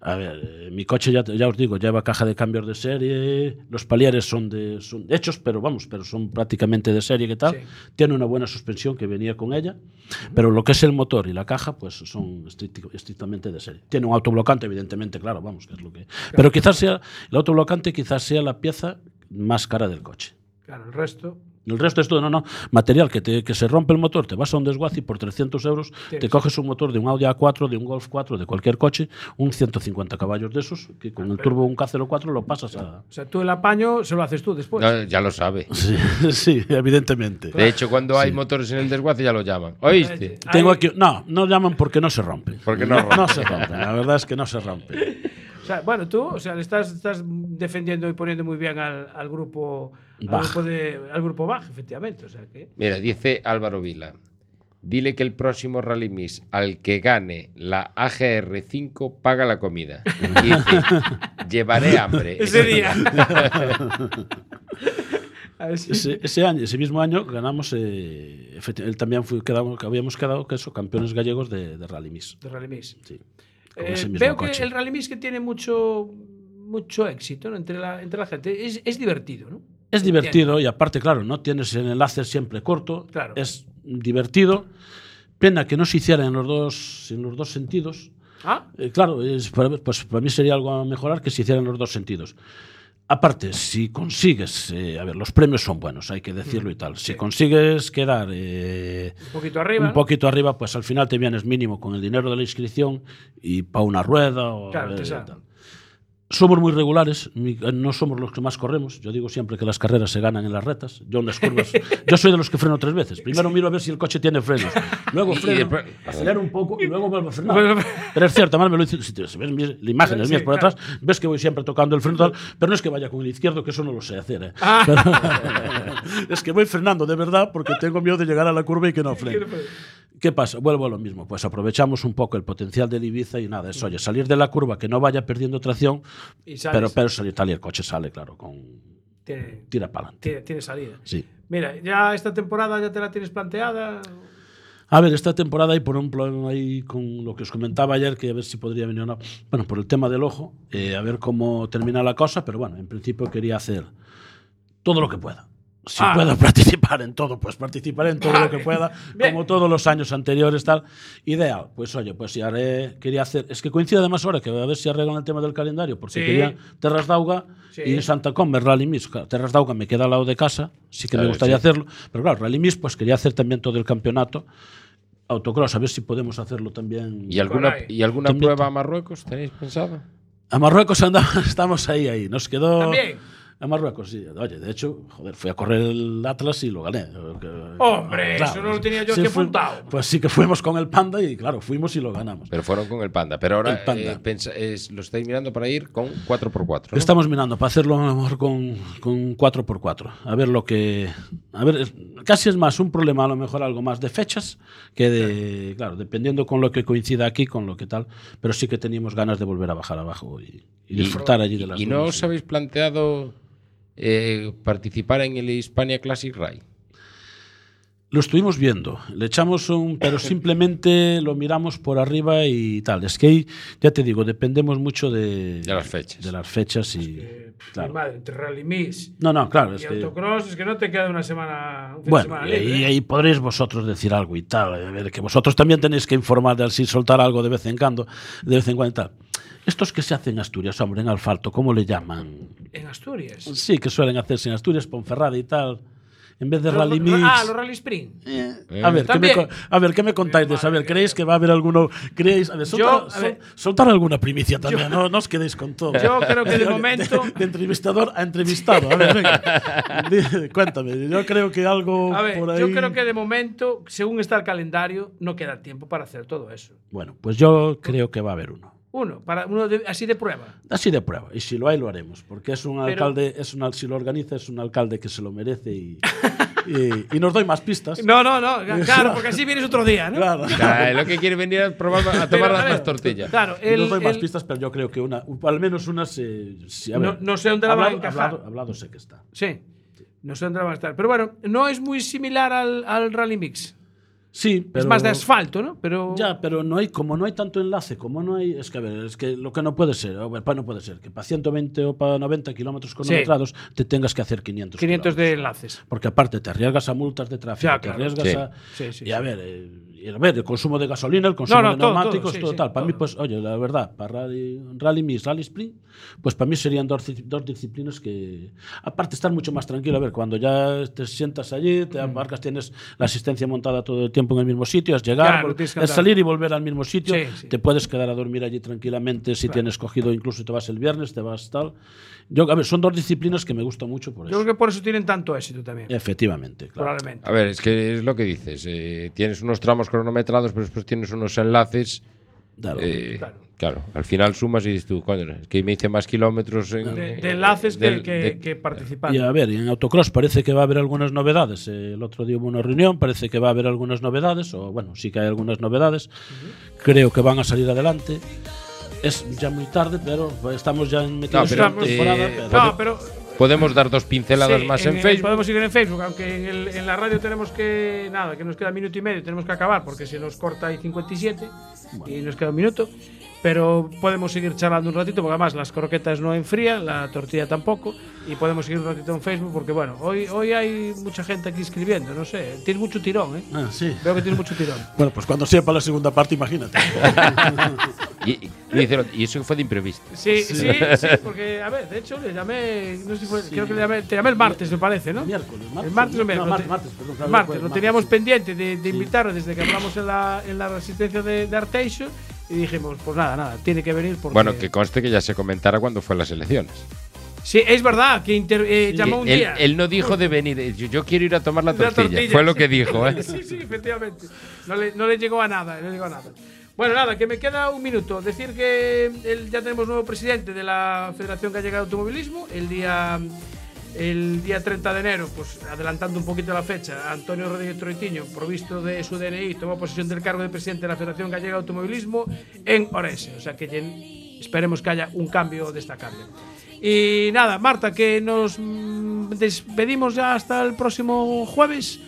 a ver, eh, mi coche ya, ya os digo, lleva caja de cambios de serie, los paliares son de son hechos, pero vamos, pero son prácticamente de serie, ¿qué tal? Sí. Tiene una buena suspensión que venía con ella, pero lo que es el motor y la caja, pues son estrictamente de serie. Tiene un autoblocante, evidentemente, claro, vamos, que es lo que. Pero quizás sea, el autoblocante quizás sea la pieza más cara del coche. Claro, el resto. El resto es todo, no, no. Material que, te, que se rompe el motor, te vas a un desguace y por 300 euros te coges un motor de un Audi A4, de un Golf 4, de cualquier coche, un 150 caballos de esos, que con el turbo un K04 lo pasas a. O sea, tú el apaño se lo haces tú después. No, ya lo sabe. [LAUGHS] Sí, sí, evidentemente. De hecho, cuando hay motores en el desguace ya lo llaman. ¿Oíste? Tengo aquí. No, no llaman porque no se rompen. Porque no rompen. No se rompen, la verdad es que no se rompen. [LAUGHS] O sea, bueno, tú, o sea, le estás, estás defendiendo y poniendo muy bien al, al grupo al Baj. grupo, de, al grupo Baj, efectivamente. O sea, que... Mira, dice Álvaro Vila. Dile que el próximo Rally Mix al que gane la AGR5 paga la comida. [LAUGHS] Y dice, llevaré hambre. [LAUGHS] Ese día. [LAUGHS] Ese, ese año, ese mismo año ganamos, eh, él también fue, quedamos, que habíamos quedado que eso, campeones gallegos de, de Rally Mix. De Rally Mix. Sí. Eh, Con ese mismo veo coche. que el Rally Mix que tiene mucho, mucho éxito ¿no? entre, la, entre la gente. Es, es divertido, ¿no? Es divertido y aparte, claro, no tienes el enlace siempre corto. Claro. Es divertido. Pena que no se hiciera en los dos, en los dos sentidos. Ah, Eh, claro, es, para, pues para mí sería algo a mejorar que se hiciera en los dos sentidos. Aparte, si consigues, eh, a ver, los premios son buenos, hay que decirlo y tal. Si consigues quedar eh, un poquito arriba. un poquito arriba, pues al final te vienes mínimo con el dinero de la inscripción y para una rueda o Claro, te eh, tal. Somos muy regulares, no somos los que más corremos. Yo digo siempre que las carreras se ganan en las retas. Yo en las curvas. [LAUGHS] yo soy de los que freno tres veces. Primero miro a ver si el coche tiene frenos. Luego freno, acelero un poco y luego vuelvo a frenar. Bueno, pero es cierto, además me lo dice. Si ves mis imágenes Sí, mías por detrás, ves que voy siempre tocando el freno, tal, pero no es que vaya con el izquierdo, que eso no lo sé hacer. ¿eh? Ah. Pero- [LAUGHS] es que voy frenando de verdad porque tengo miedo de llegar a la curva y que no frene. [LAUGHS] ¿Qué pasa? Vuelvo a lo mismo. Pues aprovechamos un poco el potencial del Ibiza y nada, es oye, salir de la curva que no vaya perdiendo tracción, Y sales. pero, pero salir tal y el coche sale, claro, con Tiene, tira para adelante. tiene, tiene salida. Sí. Mira, ya esta temporada ya te la tienes planteada. A ver, esta temporada hay por un plan ahí con lo que os comentaba ayer, que a ver si podría venir o no. Bueno, por el tema del ojo, eh, a ver cómo termina la cosa, pero bueno, en principio quería hacer todo lo que pueda. Si Ah. puedo [LAUGHS] participar en todo, pues participaré en todo lo que pueda, Bien. como todos los años anteriores, tal. Ideal, pues oye, pues si haré, quería hacer, es que coincide además ahora que a ver si arreglan el tema del calendario, porque Sí. quería Terras d'Auga Sí. y Santa Combe, Rally Mix. Claro, Terras d'Auga me queda al lado de casa, sí que Claro, me gustaría sí. hacerlo, pero claro, Rally Mix, pues quería hacer también todo el campeonato. Autocross, a ver si podemos hacerlo también. ¿Y alguna. ¿y alguna prueba a Marruecos tenéis pensado? A Marruecos andamos, [LAUGHS] estamos ahí, ahí. Nos quedó. También. A Marruecos, sí. Oye, de hecho, joder, fui a correr el Atlas y lo gané. Hombre, eso no lo tenía yo aquí fui- apuntado. Pues sí que fuimos con el Panda y claro, fuimos y lo ganamos. Pero fueron con el Panda. Pero ahora El Panda. eh, pensa- es- lo estáis mirando para ir con 4x4. ¿no? Estamos mirando para hacerlo a lo mejor con, con 4x4. A ver lo que. A ver, casi es más un problema, a lo mejor algo más de fechas que de. Claro, dependiendo con lo que coincida aquí, con lo que tal. Pero sí que teníamos ganas de volver a bajar abajo y, y disfrutar allí de las ¿Y no dunas, os sí. habéis planteado eh, participar en el Hispania Classic Rally? Lo estuvimos viendo, le echamos un, pero [LAUGHS] simplemente lo miramos por arriba y tal. Es que ahí, ya te digo, dependemos mucho de, De las fechas. De las fechas y. Mi claro. madre, entre Rally Mix No, no, claro, y es que. autocross, es que no te queda una semana, un fin de Bueno, semana y libre. ahí, ¿eh? ahí podréis vosotros decir algo y tal. A ver, que vosotros también tenéis que informar de así, soltar algo de vez en cuando, de vez en cuando y tal. Estos que se hacen en Asturias, hombre, en asfalto, ¿cómo le llaman? En Asturias. Sí, que suelen hacerse en Asturias, Ponferrada y tal. En vez de Los- Rally Mix. Ah, los Rally Sprint. Eh, A ver, ¿qué me, a ver, ¿qué me contáis de eso? A ver, ¿creéis que va a haber alguno? ¿Creéis? A ver, soltar, Yo, a ver. sol- soltar alguna primicia también, no, no os quedéis con todo. Yo creo que de [LAUGHS] momento- De, entrevistador a entrevistado. A ver, venga. [LAUGHS] Cuéntame, yo creo que algo A ver, por ahí. yo creo que de momento, según está el calendario, no queda tiempo para hacer todo eso. Bueno, pues yo creo que va a haber uno. Uno, para uno de- así de prueba. Así de prueba. Y si lo hay, lo haremos. Porque es un Pero- alcalde, es un, si lo organiza, es un alcalde que se lo merece y, [LAUGHS] y, y nos doy más pistas. No, no, no, [LAUGHS] claro, porque así vienes otro día, ¿no? Claro. Ah, lo que quiere venir [LAUGHS] a probar a tomar Pero, las más tortillas. Claro, el, nos doy más el- pistas, pero yo creo que una, al menos una se. a No- ver, no sé dónde la van a hablado- encajar. Hablado, hablado sé que está. Sí, no sé dónde va a estar. Pero bueno, no es muy similar al, al Rally Mix. Sí, pero. Es más de asfalto, ¿no? Pero Ya, pero no hay, como no hay tanto enlace, como no hay. Es que, a ver, es que lo que no puede ser, a ver, no puede ser que para 120 o para 90 kilómetros cronometrados te tengas que hacer 500 500 de enlaces. Porque aparte te arriesgas a multas de tráfico, Ya, te arriesgas Sí. a. Sí, sí, y a ver, eh, y a ver, el consumo de gasolina, el consumo no, de todo, neumáticos, todo, todo, sí, sí, tal. para mí, todo. pues, oye, la verdad, para Rally, rally Mix, Rally Sprint, pues para mí serían dos, dos disciplinas que. Aparte, estar mucho más tranquilo. A ver, cuando ya te sientas allí, te embarcas, tienes la asistencia montada todo el tiempo en el mismo sitio, es llegar, Claro, es salir y volver al mismo sitio. Sí, sí. Te puedes quedar a dormir allí tranquilamente si tienes cogido, incluso te vas el viernes, te vas tal. Yo, a ver, son dos disciplinas que me gustan mucho por Yo eso. creo que por eso tienen tanto éxito también. Efectivamente, claro. Probablemente. A ver, es que es lo que dices. eh, tienes unos tramos cronometrados, pero después tienes unos enlaces Claro. eh, Claro. Claro, al final sumas y dices tú, coño, es que me hice más kilómetros en, De, de enlaces que, del- que, de- que. Y a ver, y en autocross parece que va a haber algunas novedades. Eh, El otro día hubo una reunión, parece que va a haber algunas novedades, o bueno, sí que hay algunas novedades. Creo que van a salir adelante. Es ya muy tarde, pero estamos ya en metidos pero, en la temporada. eh, pero- No, pero Podemos dar dos pinceladas Sí, más en, en- Facebook. Podemos seguir en Facebook, aunque en, el- en la radio tenemos que. Nada, que nos queda minuto y medio, tenemos que acabar porque se nos corta ahí 57 y nos queda un minuto. Pero podemos seguir charlando un ratito porque además las croquetas no enfrían, la tortilla tampoco. Y podemos seguir un ratito en Facebook porque, bueno, hoy, hoy hay mucha gente aquí escribiendo, no sé. Tienes mucho tirón, ¿eh? Ah, sí. Veo que tienes mucho tirón. [LAUGHS] Bueno, pues cuando sepa la segunda parte, imagínate. [LAUGHS] y, y y eso fue de imprevisto. Sí, sí, sí, porque, a ver, de hecho le llamé, no sé si fue, creo que le llamé, te llamé el martes, me parece, ¿no? Miércoles, martes. El martes o No, miércoles. martes, Te- martes, perdón, el claro, martes, lo martes. teníamos pendiente de, de invitarlo desde que hablamos en la, en la resistencia de, de Arteixo y dijimos, pues nada, nada, tiene que venir porque... Bueno, que conste que ya se comentara cuando fue las elecciones. Sí, es verdad, que inter- eh, llamó un él, día. él no dijo de venir, eh, yo, yo quiero ir a tomar la La tortilla. Fue lo que dijo, ¿eh? [LAUGHS] sí, sí, efectivamente. No le, no le llegó a nada, no le llegó a nada. Bueno, nada, que me queda un minuto. Decir que el- ya tenemos nuevo presidente de la Federación Gallega de Automovilismo. El día, el día 30 de enero, pues adelantando un poquito la fecha, Antonio Rodríguez Troitiño, provisto de su DNI, tomó posesión del cargo de presidente de la Federación Gallega de Automovilismo en Orense. O sea que esperemos que haya un cambio destacable. Y nada, Marta, que nos mm, despedimos ya hasta el próximo jueves.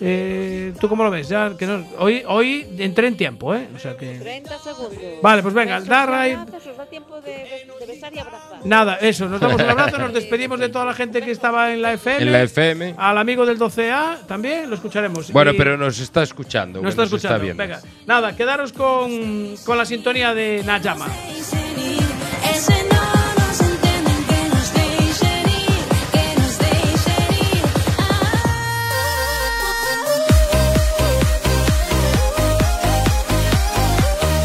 Eh, ¿Tú cómo lo ves? Ya que no- hoy, hoy entré en tiempo, ¿eh? O sea que. 30 segundos. Vale, pues venga, Besos, dar ahí- abrazos, os da tiempo de, de besar y abrazar. Nada, eso, nos damos un abrazo, nos despedimos de toda la gente que estaba en la FM. En la FM. Al amigo del 12A también, lo escucharemos. Bueno, Y- pero nos está escuchando. nos está escuchando. viendo. Venga, nada, quedaros con, con la sintonía de Najama.